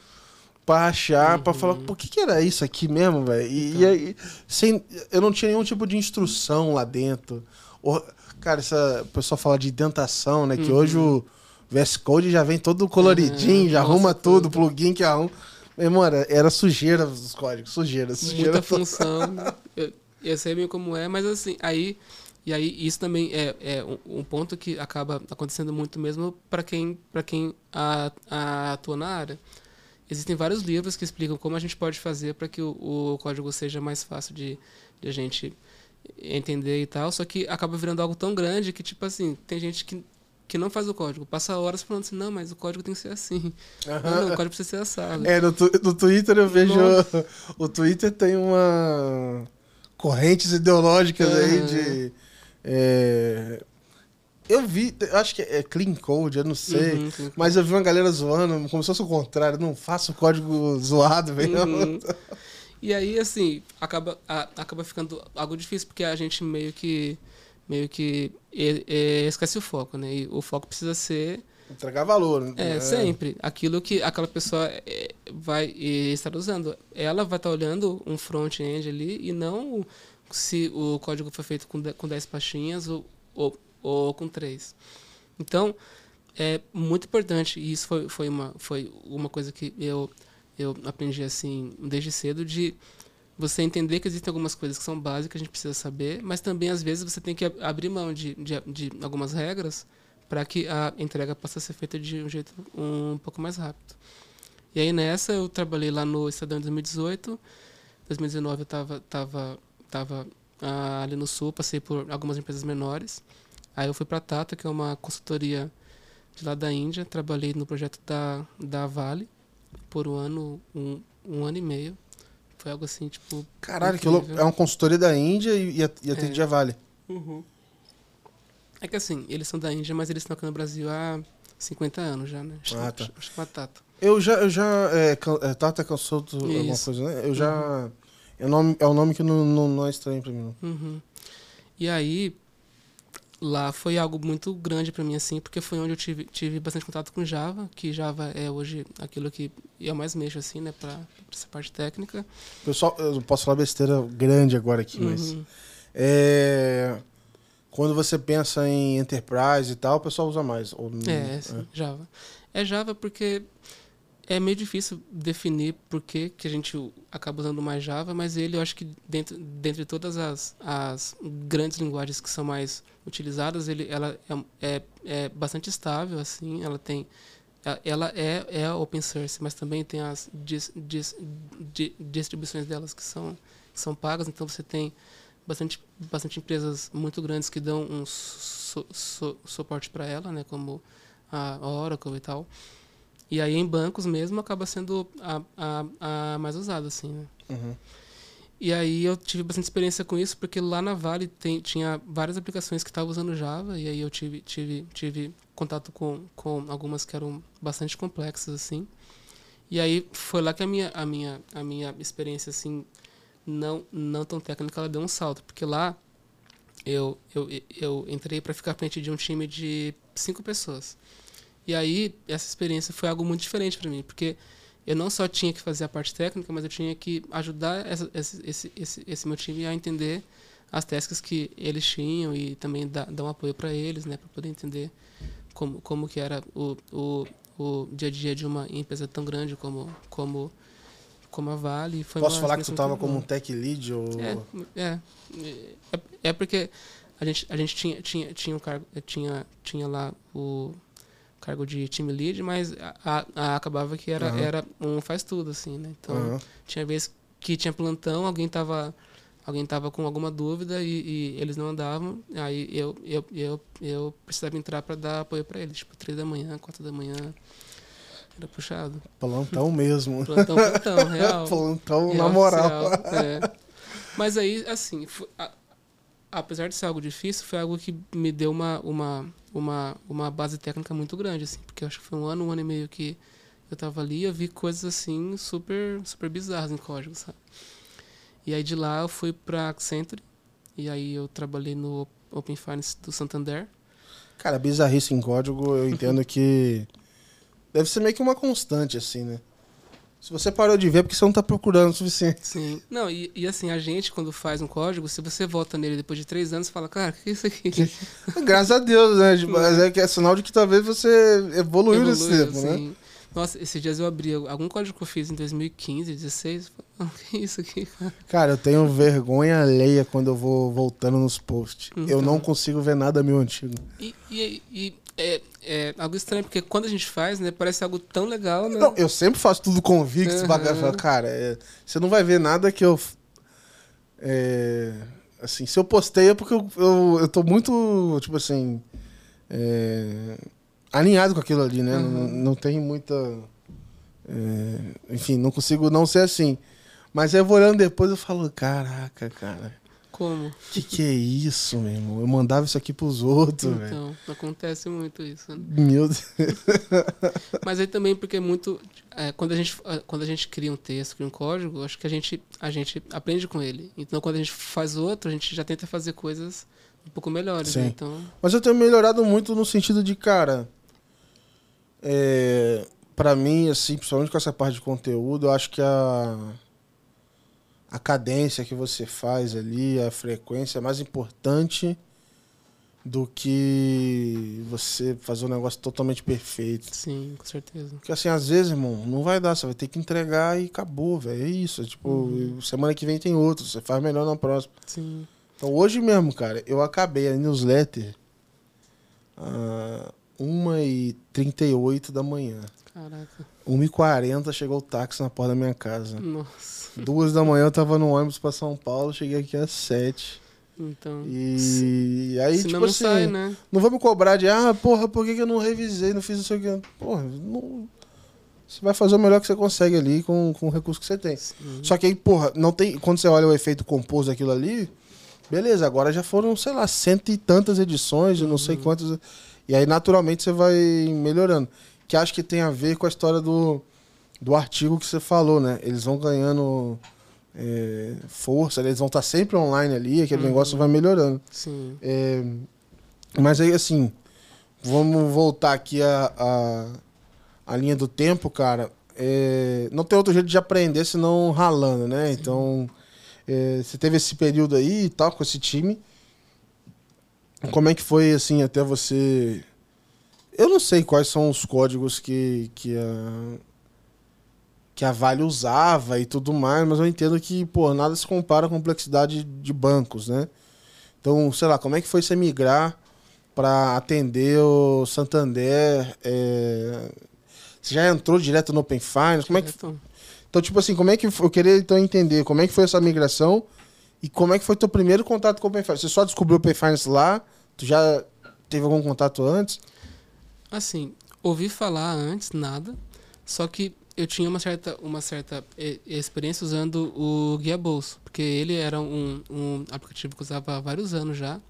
pra achar, uhum. pra falar, por que que era isso aqui mesmo, velho? E, então. e, aí, sem, eu não tinha nenhum tipo de instrução lá dentro. Ou, cara, essa, o pessoal fala de dentação, né? Que uhum. hoje o VS Code já vem todo coloridinho, já Nossa, arruma tudo, tudo, plugin que arruma. Meu irmão, era, era sujeira os códigos, sujeira, sujeira. Muita função. Né? eu, eu sei bem como é, mas assim, aí e aí isso também é, é um, um ponto que acaba acontecendo muito mesmo para quem para quem a, a atua na área. Existem vários livros que explicam como a gente pode fazer para que o, o, código seja mais fácil de, de a gente entender e tal, só que acaba virando algo tão grande que tipo assim, tem gente que que não faz o código. Passa horas falando assim, não, mas o código tem que ser assim. Uhum. Não, não, o código precisa ser assado. É, no, tu, no Twitter eu vejo. Nossa. O Twitter tem uma. Correntes ideológicas uhum. aí de. É, eu vi, acho que é clean code, eu não sei. Uhum, mas eu vi uma galera zoando, como se fosse o contrário, não faça o código zoado, velho. Uhum. E aí, assim, acaba, a, acaba ficando algo difícil, porque a gente meio que meio que esquece o foco, né? E o foco precisa ser entregar valor. Né? É, sempre. Aquilo que aquela pessoa é, vai estar usando. Ela vai estar olhando um front-end ali e não se o código foi feito com 10, com pastinhas ou, ou, ou com 3. Então, é muito importante, e isso foi, foi, uma, foi uma coisa que eu, eu aprendi assim desde cedo, de você entender que existem algumas coisas que são básicas, que a gente precisa saber, mas também às vezes você tem que abrir mão de, de, de algumas regras para que a entrega possa ser feita de um jeito um pouco mais rápido. E aí nessa eu trabalhei lá no Estadão em 2018, 2019 eu estava tava, tava, ah, ali no Sul, passei por algumas empresas menores. Aí eu fui para a Tata, que é uma consultoria de lá da Índia, trabalhei no projeto da, da Vale por um ano, um, um ano e meio. Foi algo assim, tipo. Caralho, que louco. É uma consultoria da Índia e, e atende é. a Vale. Uhum. É que assim, eles são da Índia, mas eles estão aqui no Brasil há 50 anos já, né? Acho, ah, tá. acho, que é Tata. Eu já. Eu já é, é, Tata Consulto, alguma coisa, né? Eu já. Uhum. É, o nome, é um nome que não, não, não é estranho pra mim. Uhum. E aí, lá foi algo muito grande para mim assim, porque foi onde eu tive, tive bastante contato com Java, que Java é hoje aquilo que eu mais mexo assim, né, para essa parte técnica. Pessoal, eu posso falar besteira grande agora aqui, mas uhum. é, quando você pensa em enterprise e tal, o pessoal usa mais. Ou, é, é, Java. É Java porque é meio difícil definir por que, que a gente acaba usando mais Java, mas ele, eu acho que dentro, dentro de todas as, as grandes linguagens que são mais utilizadas, ele, ela é, é, é bastante estável, assim, ela tem ela é, é open source, mas também tem as dis, dis, di, distribuições delas que são, que são pagas, então você tem bastante, bastante empresas muito grandes que dão um su, su, suporte para ela, né, como a Oracle e tal. E aí em bancos mesmo acaba sendo a, a, a mais usada, assim, né? Uhum. E aí eu tive bastante experiência com isso, porque lá na Vale tem, tinha várias aplicações que estavam usando Java, e aí eu tive, tive, tive contato com, com algumas que eram bastante complexas, assim. E aí foi lá que a minha, a minha, a minha experiência, assim, não, não tão técnica, ela deu um salto. Porque lá eu, eu, eu entrei para ficar frente de um time de cinco pessoas. E aí essa experiência foi algo muito diferente para mim, porque eu não só tinha que fazer a parte técnica, mas eu tinha que ajudar essa, esse, esse, esse, esse meu time a entender as tasks que eles tinham e também dar, dar um apoio para eles, né, para poder entender como, como que era o, o, o dia a dia de uma empresa tão grande como como como a Vale. Foi Posso falar que tu estava como um tech lead ou é, é, é, é porque a gente a gente tinha tinha tinha um cargo tinha tinha lá o cargo de team lead, mas a, a, acabava que era, uhum. era um faz tudo, assim, né? Então, uhum. tinha vezes que tinha plantão, alguém tava, alguém tava com alguma dúvida e, e eles não andavam, aí eu, eu, eu, eu precisava entrar para dar apoio para eles, tipo, três da manhã, quatro da manhã. Era puxado. Plantão mesmo. Plantão, plantão, real. plantão real, na moral. é. Mas aí, assim, foi, a, apesar de ser algo difícil, foi algo que me deu uma, uma, uma, uma base técnica muito grande, assim, porque eu acho que foi um ano, um ano e meio que eu tava ali e eu vi coisas assim super, super bizarras em código, sabe? E aí de lá eu fui pra Accenture e aí eu trabalhei no Open Finance do Santander. Cara, bizarrice em código, eu entendo que deve ser meio que uma constante, assim, né? Se você parou de ver, é porque você não está procurando o suficiente. Sim. Não, e, e, assim, a gente, quando faz um código, se você volta nele depois de três anos, fala, cara, o que é isso aqui? Graças a Deus, né? Tipo, mas é que é sinal de que talvez você evoluiu, evoluiu nesse tempo, né? sim. né? Nossa, esses dias eu abri algum código que eu fiz em 2015, 2016. O que é isso aqui, cara? Cara, eu tenho vergonha alheia quando eu vou voltando nos posts. Então, eu não consigo ver nada meu antigo. E, e, e é, é algo estranho, porque quando a gente faz, né, parece algo tão legal, né? Não, eu sempre faço tudo convicto, uhum. bagaço. Cara, é, você não vai ver nada que eu. É, assim, se eu postei é porque eu, eu, eu tô muito, tipo assim. É, alinhado com aquilo ali, né? Uhum. Não, não tem muita. É, enfim, não consigo não ser assim. Mas aí eu vou olhando depois eu falo, caraca, cara. Como? Que que é isso, meu irmão? Eu mandava isso aqui pros outros, velho. Então, acontece muito isso. Né? Meu Deus. Mas aí também porque é muito... É, quando, a gente, é, quando a gente cria um texto, cria um código, acho que a gente, a gente aprende com ele. Então, quando a gente faz outro, a gente já tenta fazer coisas um pouco melhores, né? Então... Mas eu tenho melhorado muito no sentido de, cara... É, para mim, assim, principalmente com essa parte de conteúdo, eu acho que a a cadência que você faz ali, a frequência é mais importante do que você fazer um negócio totalmente perfeito. Sim, com certeza. Porque assim, às vezes, irmão, não vai dar, você vai ter que entregar e acabou, velho. É isso. É, tipo, uhum. semana que vem tem outro, você faz melhor na próxima. Sim. Então hoje mesmo, cara, eu acabei a newsletter às 1h38 da manhã. Caraca. 1h40 chegou o táxi na porta da minha casa. Nossa. Duas da manhã eu tava no ônibus pra São Paulo, cheguei aqui às sete. Então. E aí, tipo não assim, sai, né? não vou me cobrar de, ah, porra, por que, que eu não revisei, não fiz isso aqui? Porra, não... você vai fazer o melhor que você consegue ali com, com o recurso que você tem. Sim. Só que aí, porra, não tem. Quando você olha o efeito composto daquilo ali, beleza, agora já foram, sei lá, cento e tantas edições, uhum. não sei uhum. quantas. E aí, naturalmente, você vai melhorando. Que acho que tem a ver com a história do do artigo que você falou, né? Eles vão ganhando é, força, eles vão estar sempre online ali, aquele uhum. negócio vai melhorando. Sim. É, mas aí, assim, vamos voltar aqui a, a, a linha do tempo, cara. É, não tem outro jeito de aprender senão ralando, né? Sim. Então, é, você teve esse período aí e tal, com esse time. Como é que foi, assim, até você... Eu não sei quais são os códigos que, que a que a Vale usava e tudo mais, mas eu entendo que, pô, nada se compara à complexidade de bancos, né? Então, sei lá, como é que foi você migrar para atender o Santander? É... Você já entrou direto no Open Finance? Como é que... Então, tipo assim, como é que eu queria então entender como é que foi essa migração e como é que foi teu primeiro contato com o Open Finance? Você só descobriu o Open Finance lá? Tu já teve algum contato antes? Assim, ouvi falar antes, nada. Só que eu tinha uma certa, uma certa experiência usando o Guia Bolso, porque ele era um, um aplicativo que usava há vários anos já.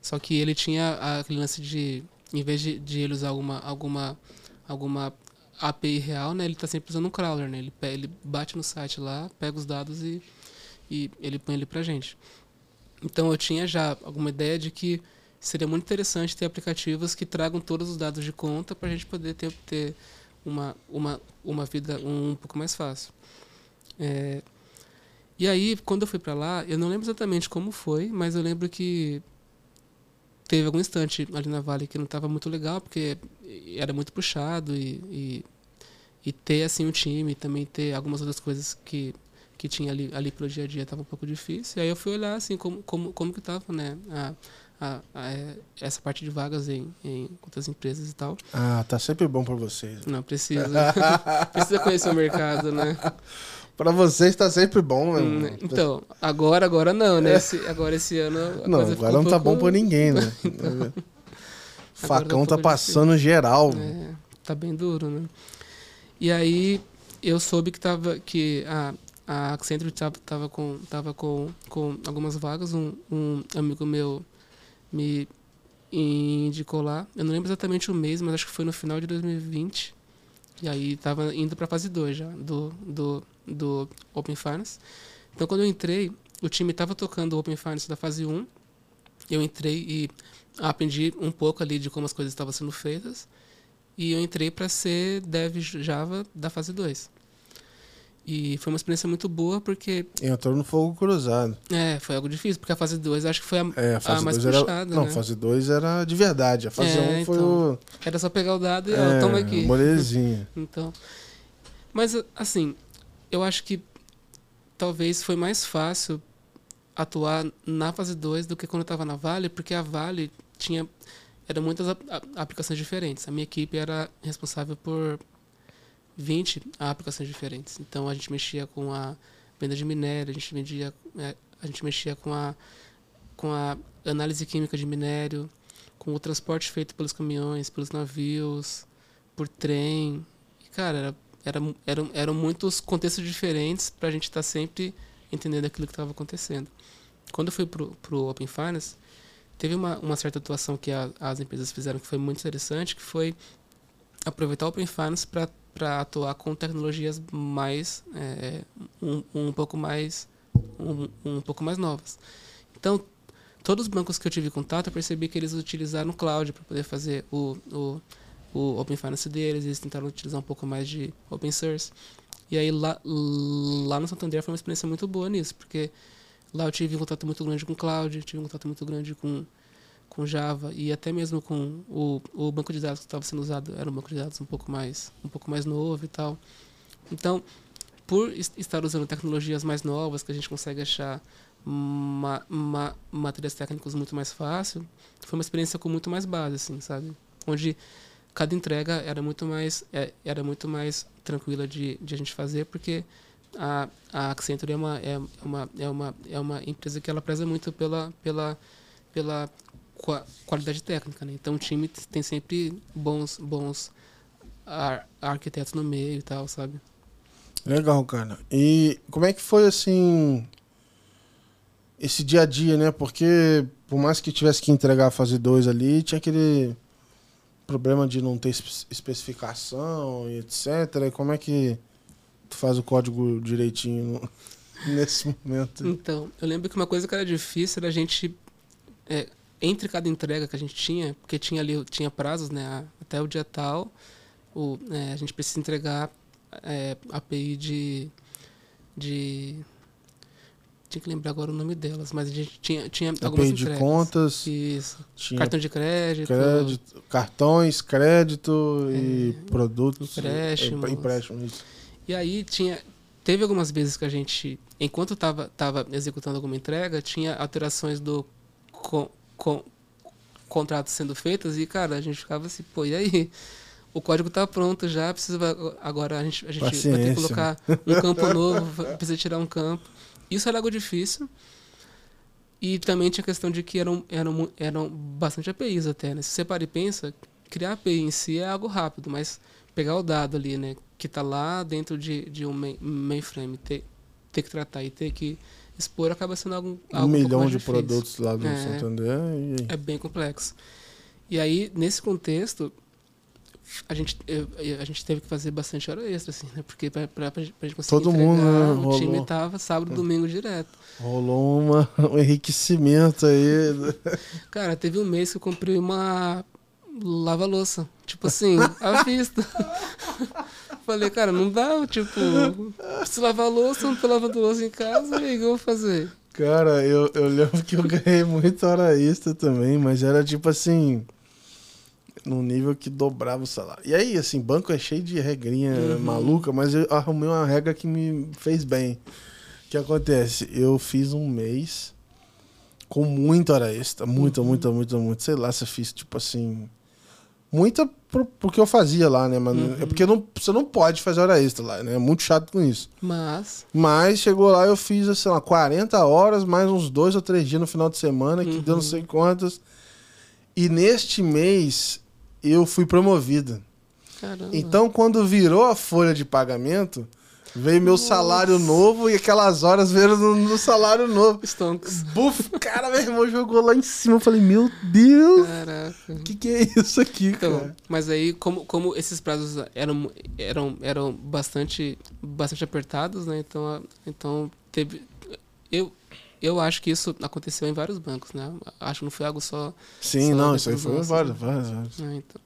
Só que ele tinha aquele lance de em vez de, de ele usar alguma, alguma, alguma API real, né, ele está sempre usando um crawler, né? Ele, ele bate no site lá, pega os dados e, e ele põe ele para gente. Então eu tinha já alguma ideia de que seria muito interessante ter aplicativos que tragam todos os dados de conta para a gente poder ter, ter uma, uma, uma vida um, um pouco mais fácil. É, e aí, quando eu fui para lá, eu não lembro exatamente como foi, mas eu lembro que teve algum instante ali na Vale que não estava muito legal, porque era muito puxado e, e, e, ter assim um time, também ter algumas outras coisas que, que tinha ali, ali pelo dia a dia estava um pouco difícil. E aí eu fui olhar assim como, como, como que estava né, a, a, a, essa parte de vagas em, em outras empresas e tal. Ah, tá sempre bom para vocês. Não, precisa. precisa conhecer o mercado, né? Para vocês tá sempre bom, né? Hum, então, agora, agora não, né? Esse, agora esse ano. Não, agora não um tá pouco... bom pra ninguém, né? então, Facão tá, tá passando geral. É, tá bem duro, né? E aí eu soube que tava. que a, a Accenture tava, tava, com, tava com, com algumas vagas. Um, um amigo meu me indicou lá. Eu não lembro exatamente o mês, mas acho que foi no final de 2020. E aí tava indo pra fase 2 já, do, do, do Open Finance. Então, quando eu entrei, o time estava tocando o Open Finance da fase 1. Eu entrei e aprendi um pouco ali de como as coisas estavam sendo feitas. E eu entrei para ser dev Java da fase 2. E foi uma experiência muito boa porque. Entrou no fogo cruzado. É, foi algo difícil, porque a fase 2 acho que foi a, é, a, a mais puxada. Era... Não, né? fase 2 era de verdade. A fase 1 é, um foi então, o. Era só pegar o dado e é, ó, toma aqui. Molezinha. então. Mas, assim, eu acho que talvez foi mais fácil atuar na fase 2 do que quando eu estava na Vale, porque a Vale tinha eram muitas aplicações diferentes. A minha equipe era responsável por 20 aplicações diferentes. Então a gente mexia com a venda de minério, a gente vendia, é, a gente mexia com a com a análise química de minério, com o transporte feito pelos caminhões, pelos navios, por trem. E, cara, era era, eram, eram muitos contextos diferentes para a gente estar tá sempre entendendo aquilo que estava acontecendo. Quando eu fui para o Open Finance, teve uma, uma certa atuação que a, as empresas fizeram que foi muito interessante, que foi aproveitar o Open Finance para atuar com tecnologias mais é, um, um pouco mais um, um pouco mais novas. Então, todos os bancos que eu tive contato, eu percebi que eles utilizaram o cloud para poder fazer o, o o Open Finance deles, eles tentaram utilizar um pouco mais de open source. E aí lá, lá no Santander foi uma experiência muito boa nisso, porque lá eu tive um contato muito grande com cloud, tive um contato muito grande com, com Java e até mesmo com o, o banco de dados que estava sendo usado, era um banco de dados um pouco mais, um pouco mais novo e tal. Então, por estar usando tecnologias mais novas, que a gente consegue achar ma, ma, muito mais fácil, foi uma experiência com muito mais base, assim, sabe? Onde cada entrega era muito mais é, era muito mais tranquila de, de a gente fazer porque a, a Accenture é uma, é, uma, é, uma, é uma empresa que ela preza muito pela, pela, pela qualidade técnica. Né? Então o time tem sempre bons, bons ar, arquitetos no meio e tal, sabe? Legal, cara. E como é que foi assim esse dia a dia, né? Porque por mais que tivesse que entregar a fase 2 ali, tinha aquele problema de não ter especificação e etc. Como é que tu faz o código direitinho nesse momento? Então, eu lembro que uma coisa que era difícil era a gente é, entre cada entrega que a gente tinha, porque tinha ali tinha prazos, né, até o dia tal, o, é, a gente precisa entregar é, API de de tinha que lembrar agora o nome delas, mas a gente tinha, tinha API algumas de entregas. contas. Isso. Cartão de crédito. crédito cartões, crédito é, e produtos. Empréstimos. Empréstimos. E aí tinha. Teve algumas vezes que a gente, enquanto estava tava executando alguma entrega, tinha alterações do com, com, contrato sendo feitas e, cara, a gente ficava assim, pô, e aí? O código está pronto já, precisa agora a gente, a gente vai ter que colocar um campo novo, precisa tirar um campo. Isso era algo difícil. E também tinha a questão de que eram, eram, eram bastante APIs até, né? Se você para e pensa, criar API em si é algo rápido, mas pegar o dado ali, né, que está lá dentro de, de um mainframe, ter, ter que tratar e ter que expor acaba sendo algo, algo um milhão de difícil. produtos lá do é, Santander. É bem complexo. E aí, nesse contexto, a gente, eu, a gente teve que fazer bastante hora extra, assim, né? Porque pra, pra, pra gente conseguir Todo entregar, mundo, né, o rolou. time tava sábado e domingo direto. Rolou uma, um enriquecimento aí. Cara, teve um mês que eu comprei uma lava-louça. Tipo assim, à vista. Falei, cara, não dá, tipo, se lavar louça, não tô lavando louça em casa, aí o que eu vou fazer? Cara, eu, eu lembro que eu ganhei muita hora extra também, mas era tipo assim. Num nível que dobrava o salário. E aí, assim, banco é cheio de regrinha Uhum. maluca, mas eu arrumei uma regra que me fez bem. O que acontece? Eu fiz um mês com muita hora extra. Muita, muita, muita, muita. Sei lá se eu fiz, tipo assim. Muita pro, porque eu fazia lá, né? Mas Uhum. é porque não, você não pode fazer hora extra lá, né? É muito chato com isso. Mas, Mas chegou lá, eu fiz, sei lá, 40 horas, mais uns dois ou três dias no final de semana, que Uhum. deu não sei quantas. E neste mês eu fui promovido. caramba. Então, quando virou a folha de pagamento, veio meu Nossa. salário novo e aquelas horas vieram no, no salário novo. Stonks. Buf, cara, meu irmão jogou lá em cima. Eu falei, meu Deus, Caraca. o que, que é isso aqui, Então, cara? mas aí, como, como esses prazos eram, eram, eram bastante, bastante apertados, né? Então, então teve. Eu, eu acho que isso aconteceu em vários bancos, né? Acho que não foi algo só. Sim, só não, isso aí foi vários, né? vários, vários. né, então.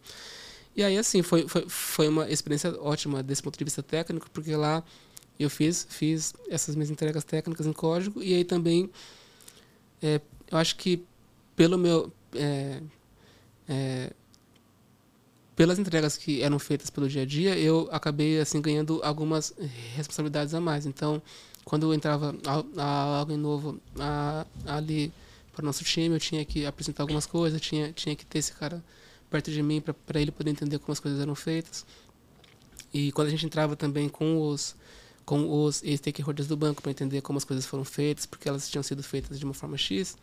E aí, assim, foi, foi, foi uma experiência ótima desse ponto de vista técnico, porque lá eu fiz, fiz essas minhas entregas técnicas em código, e aí também é, eu acho que pelo meu. é, é, pelas entregas que eram feitas pelo dia a dia, eu acabei assim ganhando algumas responsabilidades a mais. Então, quando entrava al- a- alguém novo a- ali para o nosso time, eu tinha que apresentar algumas coisas, tinha, tinha que ter esse cara perto de mim para ele poder entender como as coisas eram feitas. E quando a gente entrava também com os com os stakeholders do banco para entender como as coisas foram feitas, porque elas tinham sido feitas de uma forma X,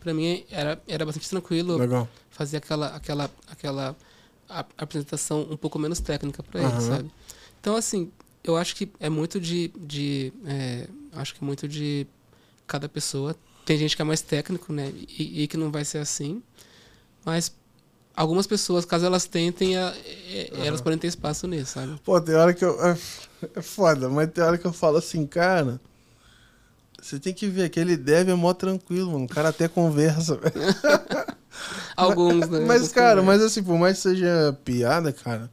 para mim era era bastante tranquilo Legal. fazer aquela aquela aquela a- apresentação um pouco menos técnica para ele, sabe? Então assim, eu acho que é muito de de é, acho que é muito de cada pessoa. Tem gente que é mais técnico, né? E, e que não vai ser assim, mas algumas pessoas, caso elas tentem, a- é- elas podem ter espaço nisso, sabe? Pô, tem hora que eu. É, é foda, mas tem hora que eu falo assim, cara. Você tem que ver que ele deve é mó tranquilo, mano. O cara até conversa. velho. Alguns, né? Mas, Alguns cara, mas assim, por mais que seja piada, cara.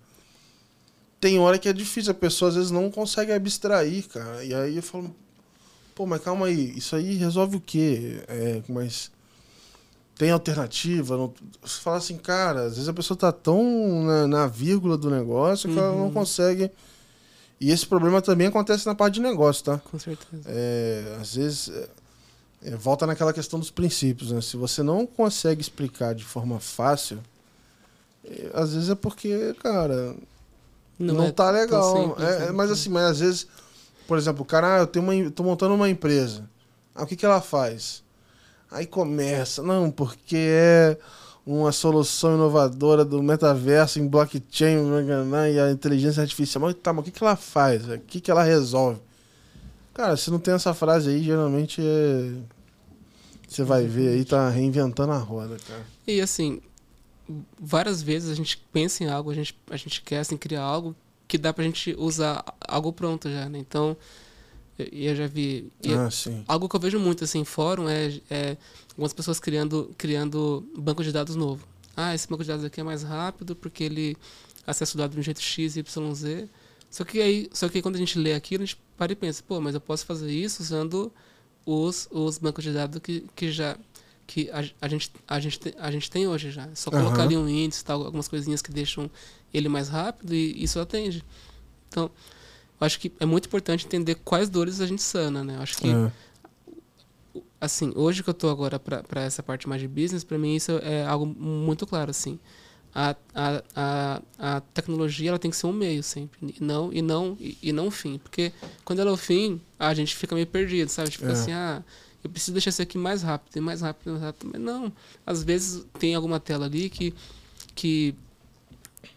Tem hora que é difícil, a pessoa às vezes não consegue abstrair, cara. E aí eu falo, pô, mas calma aí, isso aí resolve o quê? É, mas tem alternativa? Não... Você fala assim, cara, às vezes a pessoa tá tão na, na vírgula do negócio que ela não Uhum. consegue. E esse problema também acontece na parte de negócio, tá? Com certeza. É, às vezes é, é, volta naquela questão dos princípios, né? Se você não consegue explicar de forma fácil, é, às vezes é porque, cara, não, é tá legal. simples, É, né? mas assim, mas às vezes, por exemplo, o cara, ah, eu tenho uma, eu tô montando uma empresa. Ah, o que que ela faz? Aí começa, não, porque é uma solução inovadora do metaverso em blockchain e a inteligência artificial. Mas tá, mas o que que ela faz? O que que ela resolve? Cara, se não tem essa frase aí, geralmente é... Você vai ver aí, tá reinventando a roda, cara. E assim, várias vezes a gente pensa em algo, a gente, a gente quer assim, criar algo que dá pra gente usar algo pronto já, né? Então, eu, eu já vi. Ah, sim. Algo que eu vejo muito assim em fórum é, é algumas pessoas criando, criando banco de dados novo. Ah, esse banco de dados aqui é mais rápido porque ele acessa o dado de um jeito X, Y, Z. Só que aí, só que quando a gente lê aquilo, a gente para e pensa, pô, mas eu posso fazer isso usando os, os bancos de dados que, que já que a, a, gente, a, gente, te- a gente tem hoje já. É só colocar Aham. ali um índice, tal, algumas coisinhas que deixam ele mais rápido e isso atende. Então, acho que é muito importante entender quais dores a gente sana, né? Eu acho que É. assim, hoje que eu tô agora para essa parte mais de business, para mim isso é algo muito claro, assim. A, a, a, a tecnologia ela tem que ser um meio sempre, e não e não e, e não um fim, porque quando ela é o fim, a gente fica meio perdido, sabe? Fica É. assim, ah, eu preciso deixar isso aqui mais rápido, e mais rápido, mais rápido, mas não. Às vezes tem alguma tela ali que que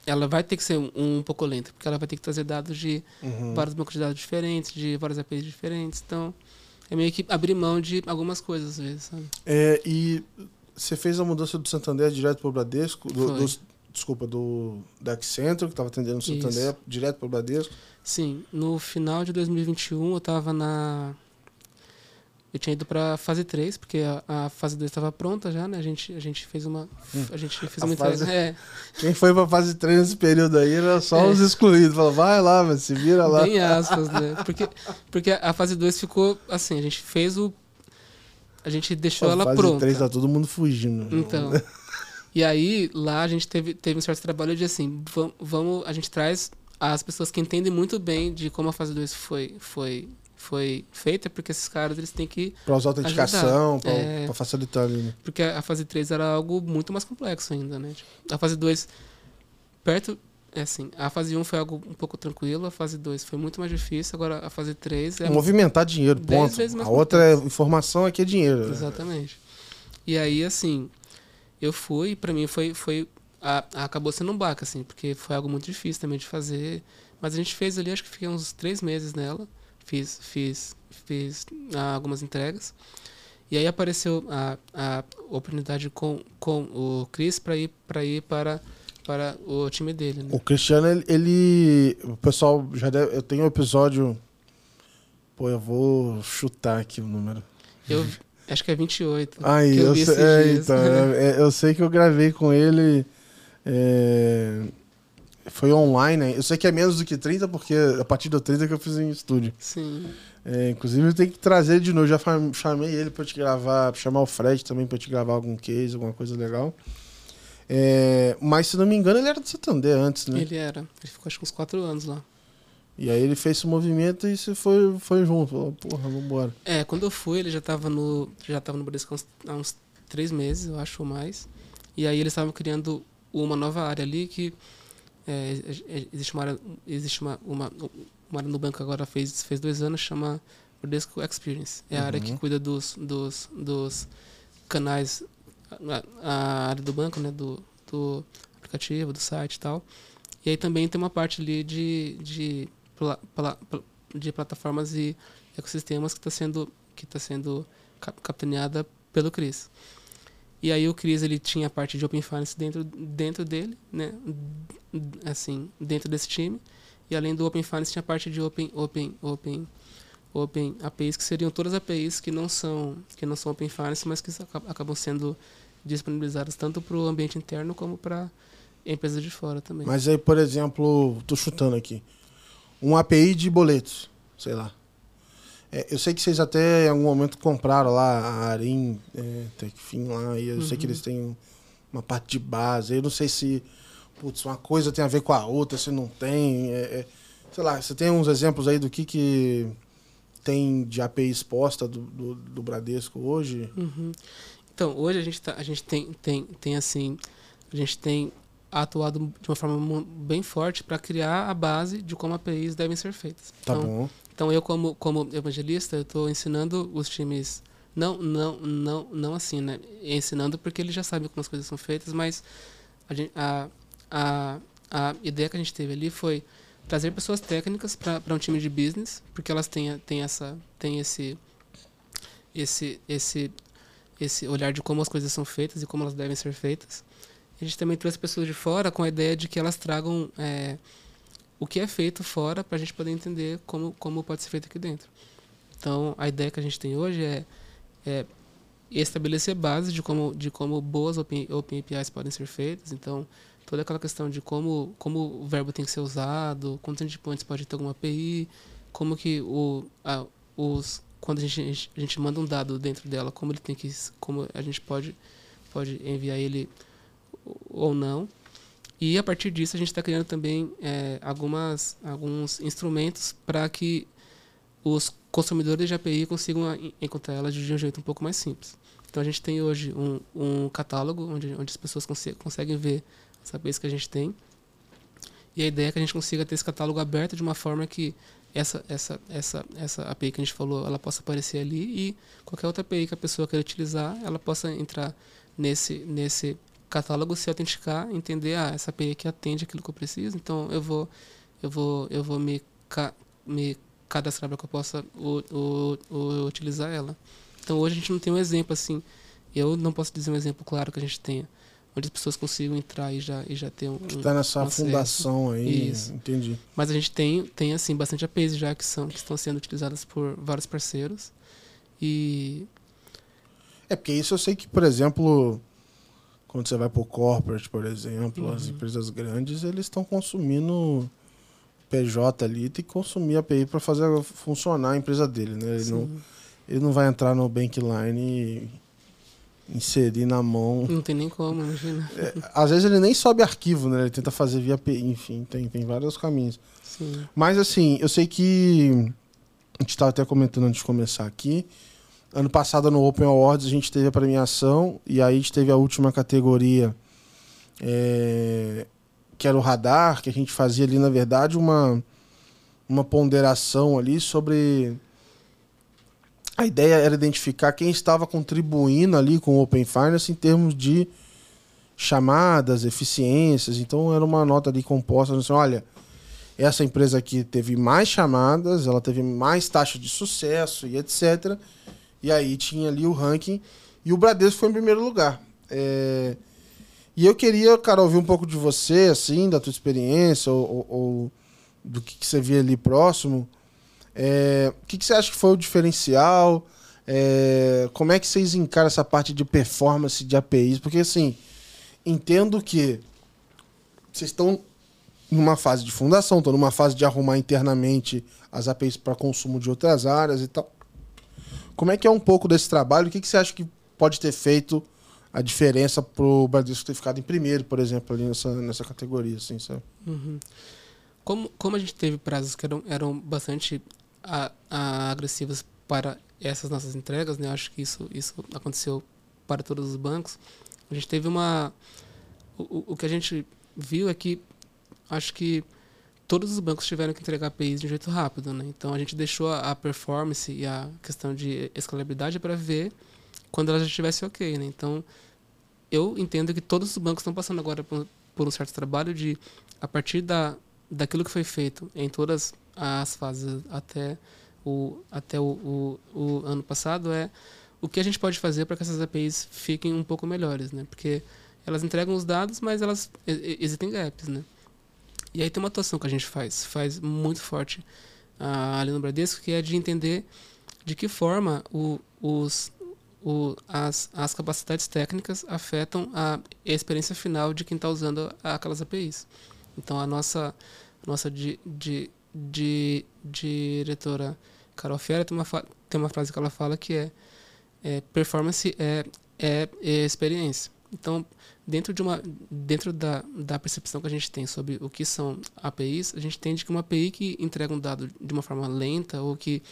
ela vai ter que ser um, um pouco lenta, porque ela vai ter que trazer dados de Uhum. vários bancos de dados diferentes, de vários APIs diferentes. Então, é meio que abrir mão de algumas coisas às vezes, sabe? É, e você fez a mudança do Santander direto para o Bradesco? Do, desculpa, do da Accentro, que estava atendendo o Santander, Isso. direto para o Bradesco. Sim, no final de 2021 eu tava na. Eu tinha ido pra fase 3, porque a, a fase 2 estava pronta já, né? A gente, a gente fez uma. A gente fez Hum. A uma fase- É, Quem foi para fase 3 nesse período aí era só É. os excluídos. Falou, vai lá, mas se vira lá. bem aspas, né? Porque, porque a fase 2 ficou assim, a gente fez o. A gente deixou ela fase pronta. 3 tá todo mundo fugindo. Então. E aí, lá a gente teve, teve um certo trabalho de assim, vam- vamos, a gente traz as pessoas que entendem muito bem de como a fase 2 foi, foi, foi feita, porque esses caras eles têm que. Para usar autenticação, para É. facilitar ali. né? Porque a fase 3 era algo muito mais complexo ainda, né? Tipo, A fase 2, perto. É assim, a fase 1 foi algo um pouco tranquilo, a fase 2 foi muito mais difícil, agora a fase 3 é. Movimentar dinheiro, ponto. A outra é informação aqui é dinheiro. né? Exatamente. E aí, assim, eu fui, pra mim foi. foi a- acabou sendo um baque, assim, porque foi algo muito difícil também de fazer. Mas a gente fez ali, acho que fiquei uns três meses nela. Fiz, fiz, fiz ah, algumas entregas. E aí apareceu a, a oportunidade com, com o Chris para ir, pra ir para, para o time dele. Né? O Cristiano, ele, ele- O pessoal já deve. Eu tenho um episódio. Pô, eu vou chutar aqui o número. Eu acho que é 28. Aí, eu eu, sei, é, então, é, eu sei que eu gravei com ele. é, foi online, né? Eu sei que é menos do que 30, porque a partir do 30 que eu fiz em estúdio. Sim. É, inclusive, eu tenho que trazer ele de novo. Já chamei ele pra te gravar, chamar o Fred também pra te gravar algum case, alguma coisa legal. É, mas, se não me engano, ele era do Santander antes, né? Ele era. Ele ficou acho que uns 4 anos lá. E aí ele fez esse movimento e você foi, foi junto. Falou, porra, vambora. É, quando eu fui, ele já tava no, já tava no Bradesco há uns, há uns três meses, eu acho, ou mais. E aí eles estavam criando uma nova área ali que é, é, existe uma área, existe uma, uma, uma área no banco agora fez, fez dois anos, chama Bradesco Experience. É a área que Uhum. cuida dos, dos, dos canais, a, a área do banco, né, do, do aplicativo, do site e tal. E aí também tem uma parte ali de, de, pla- de plataformas e ecossistemas que está sendo que está sendo cap- capitaneada pelo Cris. E aí o Cris ele tinha a parte de Open Finance dentro dentro dele, né? Assim, dentro desse time. E além do Open Finance tinha a parte de Open Open Open Open APIs que seriam todas as APIs que não são que não são Open Finance, mas que aca- acabam sendo disponibilizadas tanto para o ambiente interno como para empresas de fora também. Mas aí, por exemplo, tô chutando aqui. Um API de boletos, sei lá. É, eu sei que vocês até em algum momento compraram lá a Arim, é, Techfin lá, e eu sei que Uhum. eles têm uma parte de base. Eu não sei se putz, uma coisa tem a ver com a outra, se não tem. é, é, sei lá, você tem uns exemplos aí do que, que tem de API exposta do, do, do Bradesco hoje? Uhum. Então, hoje a gente, tá, a gente tem, tem, tem assim, a gente tem atuado de uma forma bem forte para criar a base de como APIs devem ser feitas. Tá então, bom. Então eu como, como evangelista, eu estou ensinando os times, não, não, não, não assim, né? Ensinando porque eles já sabem como as coisas são feitas, mas a, a, a, a ideia que a gente teve ali foi trazer pessoas técnicas para um time de business, porque elas têm, têm, essa, têm esse, esse, esse, esse olhar de como as coisas são feitas e como elas devem ser feitas. A gente também trouxe pessoas de fora com a ideia de que elas tragam é, o que é feito fora para a gente poder entender como, como pode ser feito aqui dentro. Então, a ideia que a gente tem hoje é, é estabelecer base de como, de como boas Open, open APIs podem ser feitas. Então, toda aquela questão de como, como o verbo tem que ser usado, quantos endpoints pode ter alguma API, como que o, a, os, quando a gente, a gente manda um dado dentro dela, como ele tem que, como a gente pode, pode enviar ele ou não. E a partir disso a gente está criando também é, algumas, alguns instrumentos para que os consumidores de API consigam encontrar elas de um jeito um pouco mais simples. Então a gente tem hoje um, um catálogo onde, onde as pessoas conse- conseguem ver as APIs que a gente tem. E a ideia é que a gente consiga ter esse catálogo aberto de uma forma que essa, essa, essa, essa API que a gente falou, ela possa aparecer ali e qualquer outra API que a pessoa queira utilizar, ela possa entrar nesse, nesse catálogo, se autenticar, entender, ah, essa API atende aquilo que eu preciso, então eu vou, eu vou, eu vou me, ca, me cadastrar para que eu possa o, o, o, utilizar ela. Então hoje a gente não tem um exemplo assim Eu não posso dizer um exemplo claro que a gente tenha, onde as pessoas consigam entrar e já, e já ter um. Que está nessa um fundação aí. Isso. Entendi. Mas a gente tem, tem assim, bastante APIs já que, são, que estão sendo utilizadas por vários parceiros. E. É porque isso eu sei que, por exemplo, quando você vai pro corporate, por exemplo, as Uhum. empresas grandes, eles estão consumindo PJ ali, tem que consumir API para fazer funcionar a empresa dele, né? Ele não, ele não vai entrar no Bankline e inserir na mão. não tem nem como, imagina. É, às vezes ele nem sobe arquivo, né? Ele tenta fazer via API, enfim, tem, tem vários caminhos. Sim. Mas assim, eu sei que a gente estava até comentando antes de começar aqui. Ano passado no Open Awards a gente teve a premiação e aí a gente teve a última categoria é, que era o radar, que a gente fazia ali, na verdade, uma, uma ponderação ali sobre. A ideia era identificar quem estava contribuindo ali com o Open Finance em termos de chamadas, eficiências. Então era uma nota ali composta, assim, olha, essa empresa aqui teve mais chamadas, ela teve mais taxa de sucesso e etc. E aí tinha ali o ranking e o Bradesco foi em primeiro lugar. É, E eu queria, cara, ouvir um pouco de você, assim, da tua experiência ou, ou- ou do que, que você via ali próximo. É, O que, que você acha que foi o diferencial? É, Como é que vocês encaram essa parte de performance de APIs? Porque, assim, entendo que vocês estão numa fase de fundação, estão numa fase de arrumar internamente as APIs para consumo de outras áreas e tal. Como é que é um pouco desse trabalho? O que, que você acha que pode ter feito a diferença para o Bradesco ter ficado em primeiro, por exemplo, ali nessa, nessa categoria? Assim, sabe? Uhum. Como, como a gente teve prazos que eram, eram bastante a- a- para essas nossas entregas, né? Acho que isso, isso aconteceu para todos os bancos. A gente teve uma. O- o que a gente viu é que acho que todos os bancos tiveram que entregar APIs de um jeito rápido, né? Então a gente deixou a, performance e a questão de escalabilidade para ver quando ela já estivesse ok, né? Então eu entendo que todos os bancos estão passando agora por, um certo trabalho de a partir da daquilo que foi feito em todas as fases até o até o, o, o ano passado é o que a gente pode fazer para que essas APIs fiquem um pouco melhores, né? Porque elas entregam os dados, mas elas existem gaps, né? E aí tem uma atuação que a gente faz, faz muito forte ah, ali no Bradesco, que é de entender de que forma o, os, o, as, as capacidades técnicas afetam a experiência final de quem está usando aquelas APIs. Então a nossa, nossa di, di, di, diretora Carol Fiera tem uma, tem uma frase que ela fala que é, é performance é, é, é experiência. Então, dentro de uma dentro da, da percepção que a gente tem sobre o que são APIs, a gente entende que uma API que entrega um dado de uma forma lenta ou que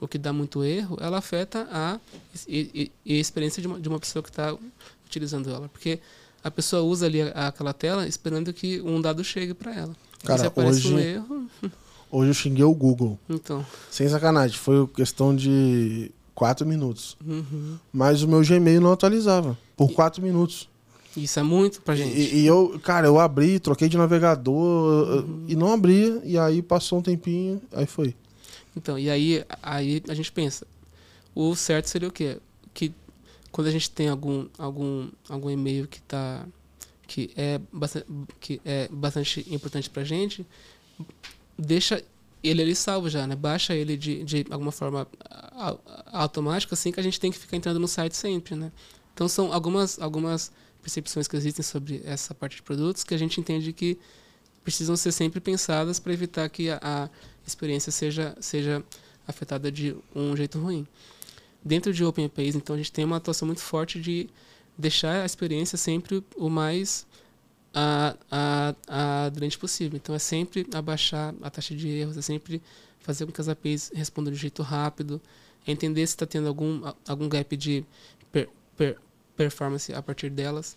ou que dá muito erro, ela afeta a, e, e- a experiência de uma, de uma pessoa que está utilizando ela, porque a pessoa usa ali a- aquela tela esperando que um dado chegue para ela. E Cara, se aparece um hoje- erro, Hoje eu xinguei o Google. então, Sem sacanagem. Foi questão de quatro minutos. uhum. Mas o meu Gmail não atualizava. Por quatro minutos. isso é muito pra gente. E, e eu, cara, eu abri, troquei de navegador Uhum. e não abria. E aí passou um tempinho, aí foi. Então, e aí, aí a gente pensa, o certo seria o quê? Que quando a gente tem algum, algum, algum e-mail que tá que é bastante, que é bastante importante pra gente, deixa ele ali salvo já, né? Baixa ele de, de alguma forma automática, assim que a gente tem que ficar entrando no site sempre, né? Então são algumas, algumas percepções que existem sobre essa parte de produtos que a gente entende que precisam ser sempre pensadas para evitar que a, a experiência seja, seja afetada de um jeito ruim. Dentro de Open APIs, então, a gente tem uma atuação muito forte de deixar a experiência sempre o mais a, a, a aderente possível. Então, é sempre abaixar a taxa de erros, é sempre fazer com que as APIs respondam de jeito rápido, é entender se está tendo algum, algum gap de per, per, performance a partir delas.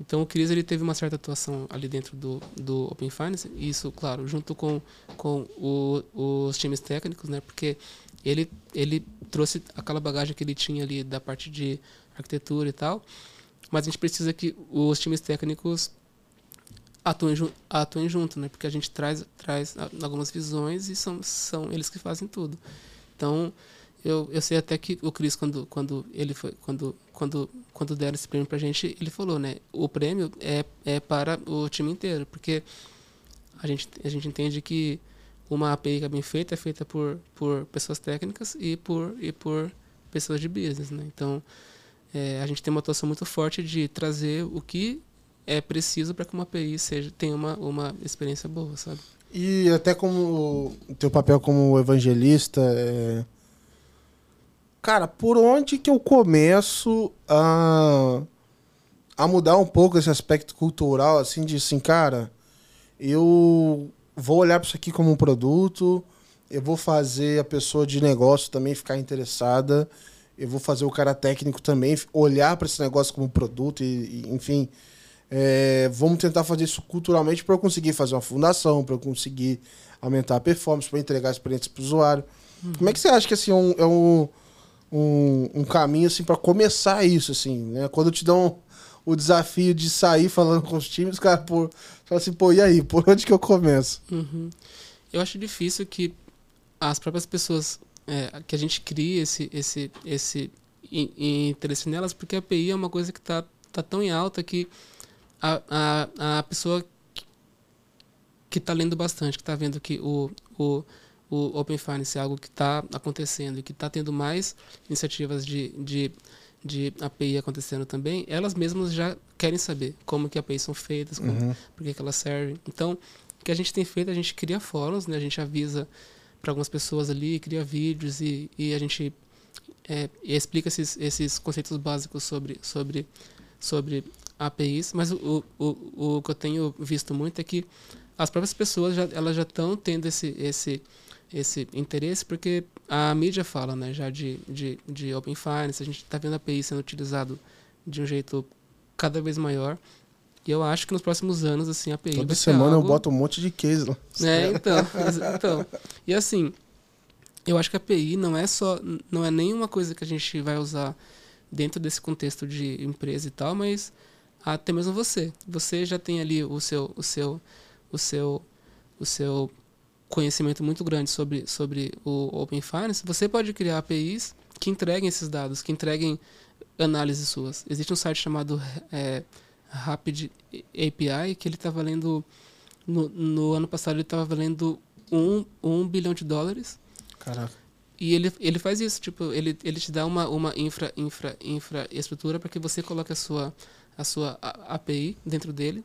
Então o Cris ele teve uma certa atuação ali dentro do, do Open Finance, e isso, claro, junto com, com o, os times técnicos, né? Porque ele, ele trouxe aquela bagagem que ele tinha ali da parte de arquitetura e tal, mas a gente precisa que os times técnicos atuem, atuem junto, né? Porque a gente traz, traz algumas visões e são, são eles que fazem tudo. Então, eu, eu sei até que o Cris, quando, quando ele foi, quando, quando, quando deram esse prêmio pra gente, ele falou, né? O prêmio é, é para o time inteiro, porque a gente, a gente entende que uma API que é bem feita é feita por, por pessoas técnicas e por, e por pessoas de business, né? Então, é, a gente tem uma atuação muito forte de trazer o que é preciso para que uma API seja, tenha uma, uma experiência boa, sabe? E até como o teu papel como evangelista, é... cara, por onde que eu começo a, a mudar um pouco esse aspecto cultural, assim, de assim, cara, eu vou olhar para isso aqui como um produto, eu vou fazer a pessoa de negócio também ficar interessada, eu vou fazer o cara técnico também olhar para esse negócio como produto e, e enfim, é, vamos tentar fazer isso culturalmente para eu conseguir fazer uma fundação, para eu conseguir aumentar a performance, para entregar a experiência para o usuário. Uhum. Como é que você acha que assim, é um, é um, um, um caminho assim, para começar isso? Assim, né? Quando te dão o desafio de sair falando com os times, cara, por, fala assim, pô, e aí, por onde que eu começo? Uhum. Eu acho difícil que as próprias pessoas, é, que a gente crie esse, esse, esse interesse nelas, porque a API é uma coisa que está tá tão em alta que a, a, a pessoa que está lendo bastante, que está vendo que o, o, o Open Finance é algo que está acontecendo e que está tendo mais iniciativas de, de, de API acontecendo também, elas mesmas já querem saber como que APIs são feitas, como, uhum. por que, que elas servem. Então, o que a gente tem feito, a gente cria fóruns, né? a gente avisa para algumas pessoas ali, cria vídeos e, e a gente é, explica esses, esses conceitos básicos sobre, sobre, sobre APIs, mas o, o, o que eu tenho visto muito é que as próprias pessoas já, elas já estão tendo esse, esse, esse interesse, porque a mídia fala né, já de, de, de Open Finance, a gente está vendo a API sendo utilizado de um jeito cada vez maior. E eu acho que nos próximos anos, assim, a API Toda semana algo... eu boto um monte de case lá. É, então, então. E assim, eu acho que a API não é só, não é nenhuma coisa que a gente vai usar dentro desse contexto de empresa e tal, mas até mesmo você. Você já tem ali o seu, o seu, o seu, o seu conhecimento muito grande sobre, sobre o Open Finance. Você pode criar APIs que entreguem esses dados, que entreguem análises suas. Existe um site chamado é, Rapid API que ele está valendo no, no, ano passado ele estava valendo um, um bilhão de dólares. Caraca. E ele, ele faz isso, tipo, ele, ele te dá uma, uma infra, infra, infraestrutura para que você coloque a sua, a sua API dentro dele.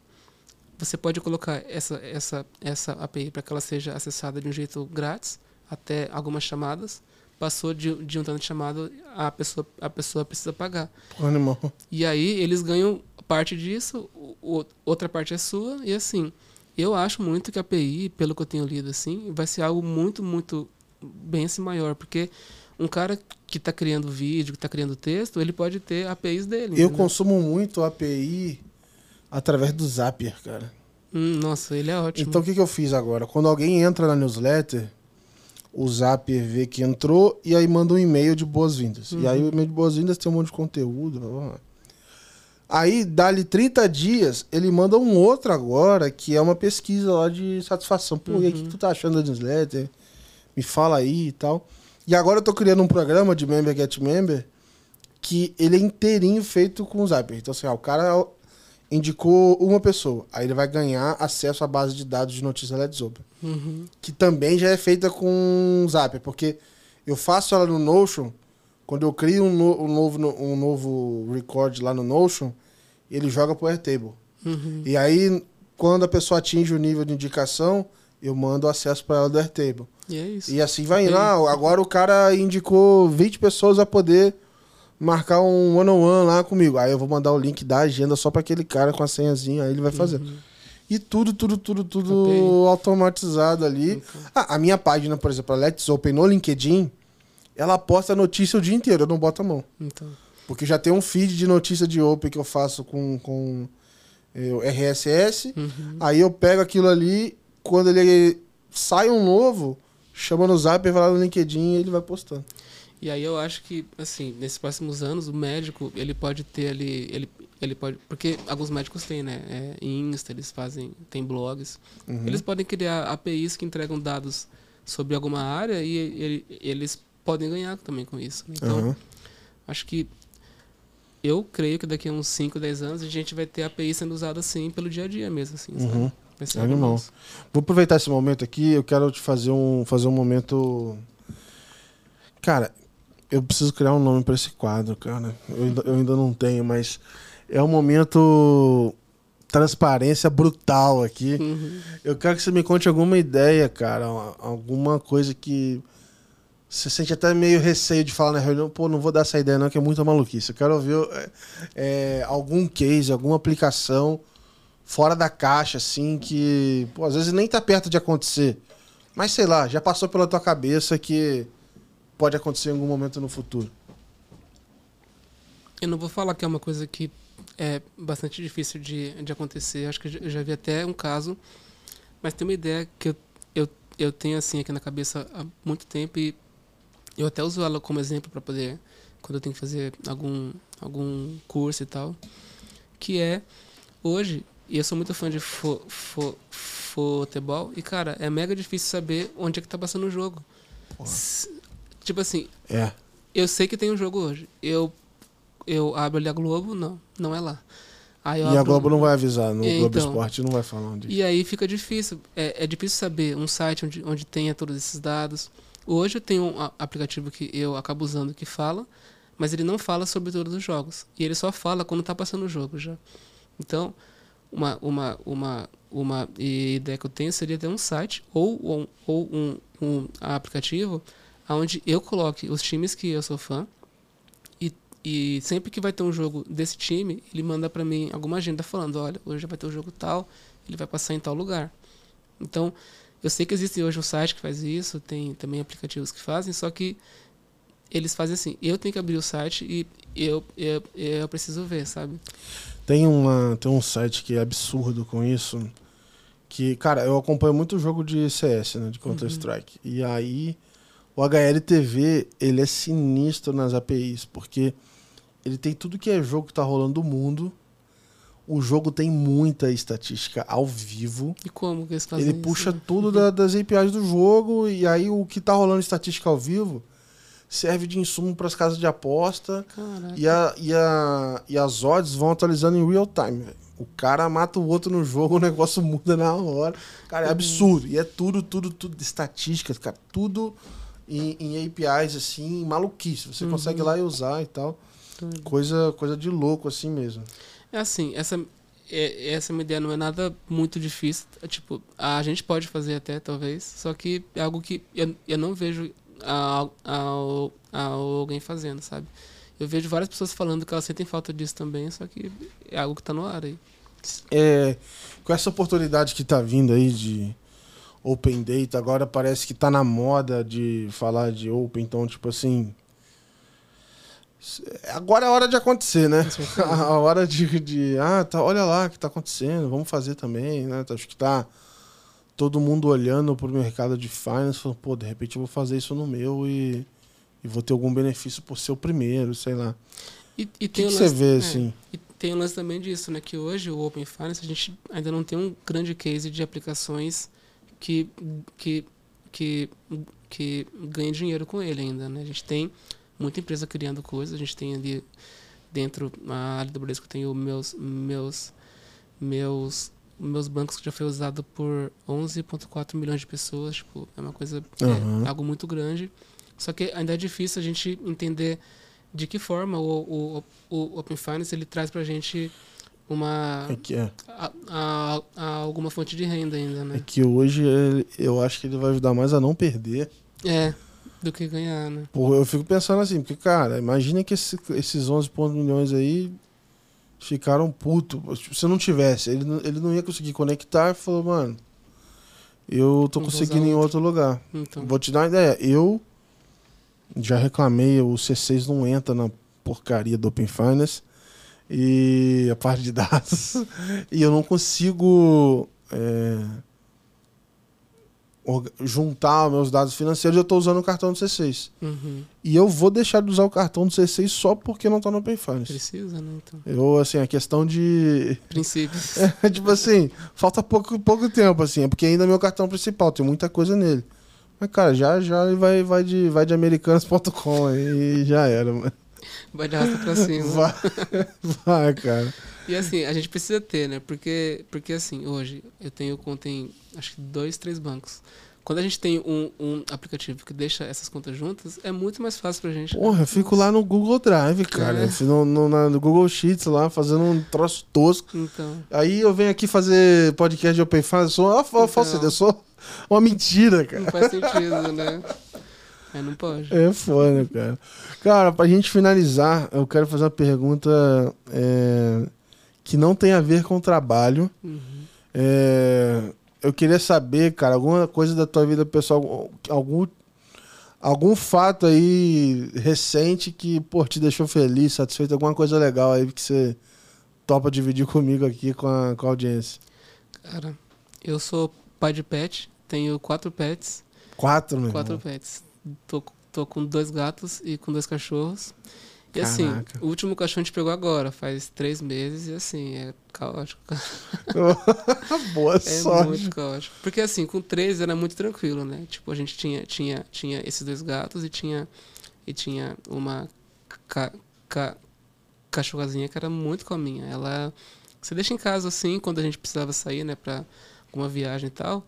Você pode colocar essa, essa, essa API para que ela seja acessada de um jeito grátis, até algumas chamadas. Passou de, de um tanto de chamado, a pessoa, a pessoa precisa pagar. Animal. E aí eles ganham parte disso, o, outra parte é sua, e assim. Eu acho muito que a API, pelo que eu tenho lido, assim, vai ser algo muito, muito bem assim, maior, porque um cara que está criando vídeo, que está criando texto, ele pode ter APIs dele. Eu entendeu? consumo muito API através do Zapier, cara. Hum, nossa, ele é ótimo. Então o que, que eu fiz agora? Quando alguém entra na newsletter, o Zapier vê que entrou e aí manda um e-mail de boas-vindas. Uhum. E aí o e-mail de boas-vindas tem um monte de conteúdo. Blá, blá. Aí, dali 30 dias, ele manda um outro agora, que é uma pesquisa lá de satisfação. Pô, uhum. e aí, o que tu tá achando da newsletter? Me fala aí e tal. E agora eu tô criando um programa de Member Get Member que ele é inteirinho feito com o Zapier. Então, assim, ó, o cara indicou uma pessoa, aí ele vai ganhar acesso à base de dados de notícias Let's Open. Uhum. Que também já é feita com o Zapier, porque eu faço ela no Notion, quando eu crio um, no, um novo, um novo record lá no Notion, ele joga pro Airtable. Uhum. E aí, quando a pessoa atinge o nível de indicação, eu mando acesso para ela do Airtable. E é isso. E assim vai indo. Ah, agora o cara indicou 20 pessoas a poder marcar um one-on-one -on -one lá comigo. Aí eu vou mandar o link da agenda só para aquele cara com a senhazinha, aí ele vai fazer. Uhum. E tudo, tudo, tudo, tudo okay. automatizado ali. Okay. Ah, a minha página, por exemplo, a Let's Open no LinkedIn, ela posta notícia o dia inteiro, eu não boto a mão. Então. Porque já tem um feed de notícia de Open que eu faço com, com eu, eh, RSS. Uhum. Aí eu pego aquilo ali, quando ele sai um novo, chama no zap, vai lá no LinkedIn e ele vai postando. E aí eu acho que, assim, nesses próximos anos, o médico, ele pode ter ali, ele, ele pode, porque alguns médicos têm, né, é, Insta, eles fazem, tem blogs, uhum. eles podem criar APIs que entregam dados sobre alguma área e ele, eles podem ganhar também com isso. Então, uhum. acho que eu creio que daqui a uns 5, 10 anos a gente vai ter API sendo usada assim pelo dia a dia mesmo, assim? Uhum. Vai ser Animal. Vou aproveitar esse momento aqui, eu quero te fazer um, fazer um momento. Cara, eu preciso criar um nome pra esse quadro, cara. Eu ainda, eu ainda não tenho, mas é um momento transparência brutal aqui. Uhum. Eu quero que você me conte alguma ideia, cara, alguma coisa que você sente até meio receio de falar na reunião, pô, não vou dar essa ideia não, que é muita maluquice. Eu quero ouvir é, é, algum case, alguma aplicação fora da caixa, assim, que, pô, às vezes nem tá perto de acontecer. Mas sei lá, já passou pela tua cabeça que pode acontecer em algum momento no futuro. Eu não vou falar que é uma coisa que é bastante difícil de, de acontecer. Acho que eu já- vi até um caso, mas tem uma ideia que eu, eu, eu tenho assim aqui na cabeça há muito tempo e eu até uso ela como exemplo para poder quando eu tenho que fazer algum algum curso e tal, que é hoje e eu sou muito fã de fo, fo, futebol e cara é mega difícil saber onde é que tá passando o jogo. S- Tipo assim, É. eu sei que tem um jogo hoje. Eu eu abro ali a Globo, não, não é lá. Aí E a abro- Globo não vai avisar, no É, Globo então. Esporte não vai falar onde. E aí fica difícil. É, é difícil saber um site onde, onde tenha todos esses dados. Hoje eu tenho um a- aplicativo que eu acabo usando que fala, mas ele não fala sobre todos os jogos. E ele só fala quando está passando o jogo já. Então, uma, uma, uma, uma ideia que eu tenho seria ter um site ou, um, ou um, um aplicativo onde eu coloque os times que eu sou fã e, e sempre que vai ter um jogo desse time, ele manda para mim alguma agenda falando, olha, hoje vai ter um jogo tal, ele vai passar em tal lugar. Então, eu sei que existe hoje um site que faz isso, tem também aplicativos que fazem, só que eles fazem assim, eu tenho que abrir o site e eu, eu, eu preciso ver, sabe? Tem, uma, tem um site que é absurdo com isso. Que, cara, eu acompanho muito jogo de CS, né? De Counter-Strike. E aí, o HLTV, ele é sinistro nas APIs, porque ele tem tudo que é jogo que tá rolando do mundo. O jogo tem muita estatística ao vivo. E como que eles fazem Ele isso, puxa né? tudo da- das APIs do jogo, e aí o que tá rolando estatística ao vivo serve de insumo para as casas de aposta. Caraca. E, a, e, a, e as odds vão atualizando em real time. O cara mata o outro no jogo, o negócio muda na hora. Cara, é absurdo. E é tudo, tudo, tudo estatísticas, cara. Tudo em, em APIs, assim, maluquice. Você Uhum. consegue ir lá e usar e tal. Coisa, coisa de louco, assim mesmo. É assim, essa, é- essa minha ideia não é nada muito difícil. É, tipo, a gente pode fazer até, talvez, só que é algo que eu, eu não vejo a, a, a alguém fazendo, sabe? Eu vejo várias pessoas falando que elas sentem falta disso também, só que é algo que tá no ar aí. É, com essa oportunidade que tá vindo aí de Open Data, agora parece que tá na moda de falar de Open, então, tipo assim. Agora é a hora de acontecer, né? A hora de, de. Ah, tá, olha lá o que tá acontecendo, vamos fazer também, né? Acho que tá todo mundo olhando pro mercado de finance, falando, pô, de repente eu vou fazer isso no meu e, e vou ter algum benefício por ser o primeiro, sei lá. E, e O que, tem que o você lance- vê, é, assim? E tem o lance também disso, né? Que hoje o Open Finance a gente ainda não tem um grande case de aplicações que, que, que, que ganhem dinheiro com ele ainda, né? A gente tem muita empresa criando coisas, a gente tem ali dentro a área do Bradesco tem os meus meus meus meus bancos já foi usado por 11.4 milhões de pessoas, tipo, é uma coisa é, Uhum. algo muito grande. Só que ainda é difícil a gente entender de que forma o, o, o Open Finance ele traz pra gente uma É que, é, a, a- a alguma fonte de renda ainda, é né? que hoje ele- eu acho que ele vai ajudar mais a não perder. É, do que ganhar, né? Pô, eu fico pensando assim, porque, cara, imagina que esse- esses 11 pontos milhões aí ficaram puto. Tipo, Se não tivesse, ele, não- ele não ia conseguir conectar e falou, mano, eu tô conseguindo em outro lugar. Então, Vou te dar uma ideia. Eu já reclamei, o C6 não entra na porcaria do Open Finance e a parte de dados. e eu não consigo é, juntar meus dados financeiros. Eu estou usando o cartão do C6. uhum, E eu vou deixar de usar o cartão do C6 só porque não tá no Open Finance. precisa, né? Então, Eu, assim, a questão de. princípios. É, tipo assim, falta pouco, pouco tempo, assim. É porque ainda é meu cartão principal, tem muita coisa nele. Mas, cara, já já vai, vai de, vai de americanas.com e já era, mano. Vai de arrasta pra cima. Vai, vai, cara. E assim, a gente precisa ter, né? Porque, porque assim, hoje eu tenho conta em acho que dois, três bancos. Quando a gente tem um, um aplicativo que deixa essas contas juntas, é muito mais fácil pra gente. Porra, eu fico lá no Google Drive, cara. É. No, no- no Google Sheets lá, fazendo um troço tosco. Então, Aí eu venho aqui fazer podcast de Open Faz, eu sou uma Então. falsidade, eu sou uma mentira, cara. não faz sentido, né? Mas não pode. É foda, cara. Cara, pra gente finalizar, eu quero fazer uma pergunta é, que não tem a ver com o trabalho. Uhum. É, eu queria saber, cara, alguma coisa da tua vida pessoal, algum, algum fato aí recente que, pô, te deixou feliz, satisfeito, alguma coisa legal aí que você topa dividir comigo aqui com a, com a audiência. Cara, eu sou pai de pet, tenho quatro pets. Quatro, meu Quatro irmão. pets. Tô, tô com dois gatos e com dois cachorros. E assim, Caraca. o último cachorro a gente pegou agora, faz três meses, e assim, é caótico. Boa É sorte. muito caótico. Porque assim, com três era muito tranquilo, né? Tipo, a gente tinha, tinha, tinha esses dois gatos e tinha, e tinha uma ca, ca, cachorrazinha que era muito calminha. Ela. Você deixa em casa assim, quando a gente precisava sair, né, pra alguma viagem e tal.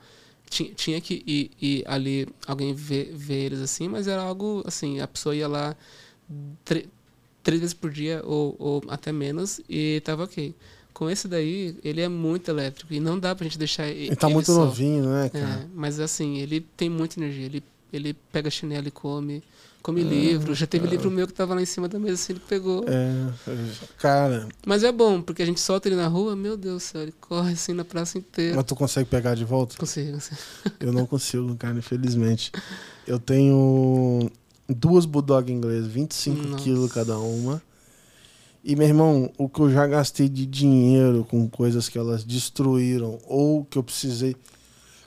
Tinha, tinha que ir, ir ali, alguém ver, ver eles assim, mas era algo assim, a pessoa ia lá três vezes por dia ou, ou até menos e tava ok. Com esse daí, ele é muito elétrico e não dá pra gente deixar e- Ele tá muito só. novinho, né, cara? É, mas assim, ele tem muita energia. Ele, ele pega chinelo e come, come livro. Já teve livro meu que tava lá em cima da mesa, assim, ele pegou. É, cara, Mas é bom, porque a gente solta ele na rua, meu Deus do céu, ele corre assim na praça inteira. mas tu consegue pegar de volta? Consigo, consigo. Eu não consigo, cara, infelizmente. Eu tenho duas bulldog inglesas, 25 Nossa. quilos cada uma. E, meu irmão, o que eu já gastei de dinheiro com coisas que elas destruíram ou que eu precisei.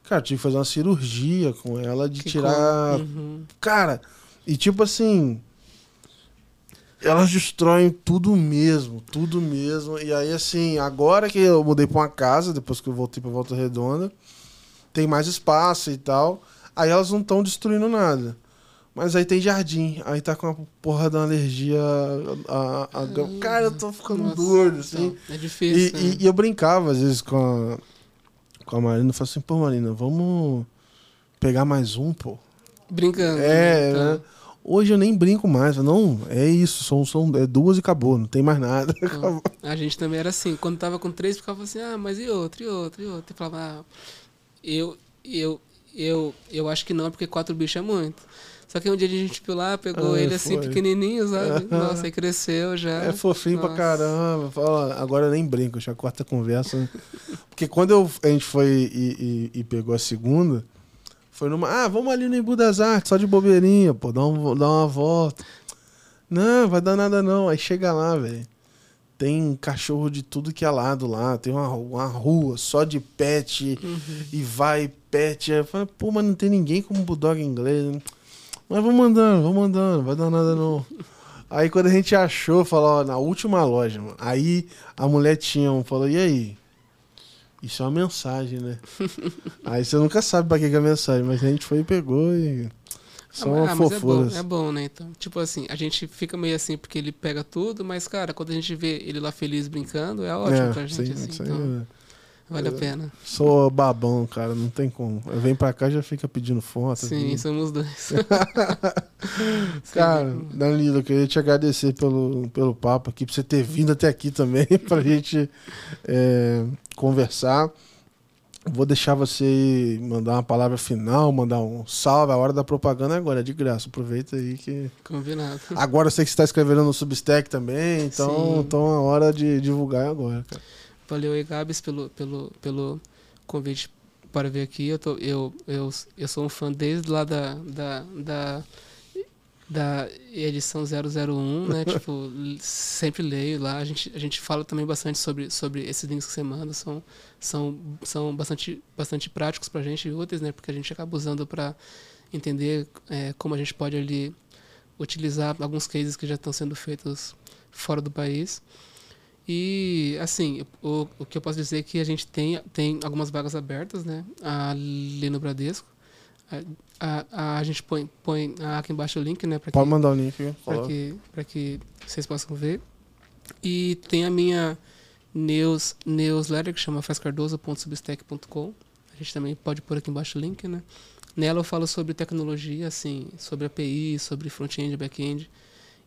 Cara, eu tive que fazer uma cirurgia com ela de Que tirar. Uhum. Cara, e tipo assim. Elas destroem tudo mesmo, tudo mesmo. E aí, assim, agora que eu mudei pra uma casa, depois que eu voltei pra Volta Redonda, tem mais espaço e tal. Aí elas não estão destruindo nada. Mas aí tem jardim, aí tá com uma porra da alergia. A, a- a- Cara, eu tô ficando Nossa, doido, assim. então, é E, difícil. né? e- e eu brincava às vezes com a, com a Marina, eu falava assim, pô, Marina, vamos pegar mais um, pô. Brincando. É, né? né? Hoje eu nem brinco mais. Não, é isso, são, são é duas e acabou, não tem mais nada. Então, a gente também era assim. Quando tava com três, ficava assim, ah, mas e outro, e outro, e outro. E falava, ah, eu, eu, eu, eu acho que não, porque quatro bichos é muito. Só que um dia a gente foi lá, pegou Ah, ele assim, foi. pequenininho, sabe? Nossa, aí cresceu já. É fofinho pra Nossa. caramba. Fala, agora eu nem brinco, já corta a conversa. Porque quando eu, a gente foi e, e- e pegou a segunda, foi numa. Ah, vamos ali no Embu das Artes, só de bobeirinha, pô, dá, um, dá uma volta. Não, vai dar nada não. Aí chega lá, velho. Tem cachorro de tudo que é lado lá. Tem uma, uma rua só de pet. Uhum. E vai, pet. Eu falo, pô, mas não tem ninguém como bulldog inglês. né? Mas vamos andando, vamos andando, vai dar nada não. Aí quando a gente achou, falou, ó, na última loja, mano. Aí a mulher tinha um, falou, e aí? Isso é uma mensagem, né? aí você nunca sabe pra que que é a mensagem, mas a gente foi e pegou e. São ah, mas é bom, fofuras. é bom, né? Então, tipo assim, a gente fica meio assim porque ele pega tudo, mas, cara, quando a gente vê ele lá feliz brincando, é ótimo É, pra gente, sim, assim. isso aí Então, é- vale a pena. Sou babão, cara, não tem como. Eu venho pra cá e já fica pedindo foto. Sim, assim. somos dois. Cara. Danilo, eu queria te agradecer pelo, pelo papo aqui, por você ter vindo até aqui também, pra gente é, conversar. Vou deixar você mandar uma palavra final, mandar um salve. A hora da propaganda é agora, é de graça. Aproveita aí que. Combinado. Agora eu sei que você está escrevendo no Substack também, então, Sim. então a hora de divulgar é agora, cara. Valeu aí, Gabs, pelo, pelo, pelo convite para vir aqui. Eu, tô, eu, eu, eu sou um fã desde lá da, da, da, da edição 001, né? tipo, sempre leio lá. A gente, a gente fala também bastante sobre, sobre esses links que você manda. São, são, são bastante, bastante práticos pra gente e úteis, né? Porque a gente acaba usando para entender é, como a gente pode ali utilizar alguns cases que já estão sendo feitos fora do país. E, assim, o, o que eu posso dizer é que a gente tem, tem algumas vagas abertas, né? Ali no Bradesco. A, a, a gente põe, põe aqui embaixo o link, né? Pra Pode que, mandar o link. para que, pra que vocês possam ver. E tem a minha news, newsletter que chama frascardoso.substack.com. A gente também pode pôr aqui embaixo o link, né? Nela eu falo sobre tecnologia, assim, sobre API, sobre front-end back-end,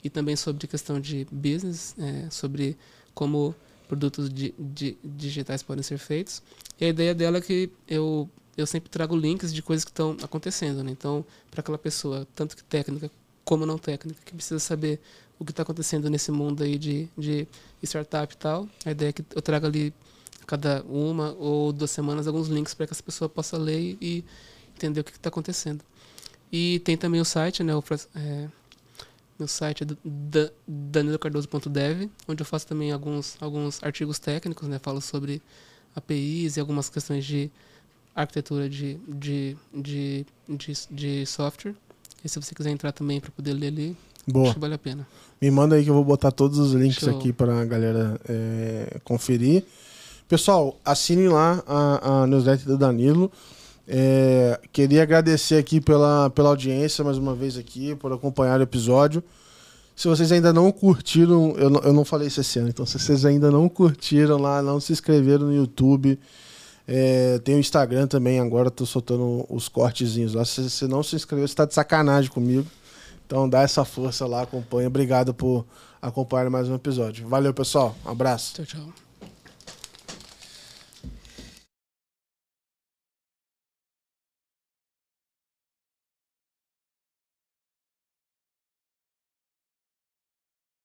e também sobre questão de business, é, sobre como produtos di- di- digitais podem ser feitos. E a ideia dela é que eu, eu sempre trago links de coisas que estão acontecendo, né? Então, para aquela pessoa, tanto que técnica como não técnica, que precisa saber o que está acontecendo nesse mundo aí de, de startup e tal, a ideia é que eu trago ali cada uma ou duas semanas alguns links para que essa pessoa possa ler e entender o que está acontecendo. E tem também o site, né? O, é, meu site é do- da- danilocardoso.dev, onde eu faço também alguns, alguns artigos técnicos, né? Falo sobre APIs e algumas questões de arquitetura de, de, de, de, de software. E se você quiser entrar também para poder ler ali, Boa. acho que vale a pena. Me manda aí que eu vou botar todos os links Show. aqui pra galera é, conferir. Pessoal, assinem lá a, a newsletter do Danilo. É, queria agradecer aqui pela, pela audiência mais uma vez aqui, por acompanhar o episódio. Se vocês ainda não curtiram, eu não, eu não falei isso esse ano, então se vocês ainda não curtiram lá, não se inscreveram no YouTube, é, tem o Instagram também, agora tô soltando os cortezinhos lá. Se você não se inscreveu, você tá de sacanagem comigo. Então dá essa força lá, acompanha. Obrigado por acompanhar mais um episódio. Valeu, pessoal. Um abraço. Tchau, tchau.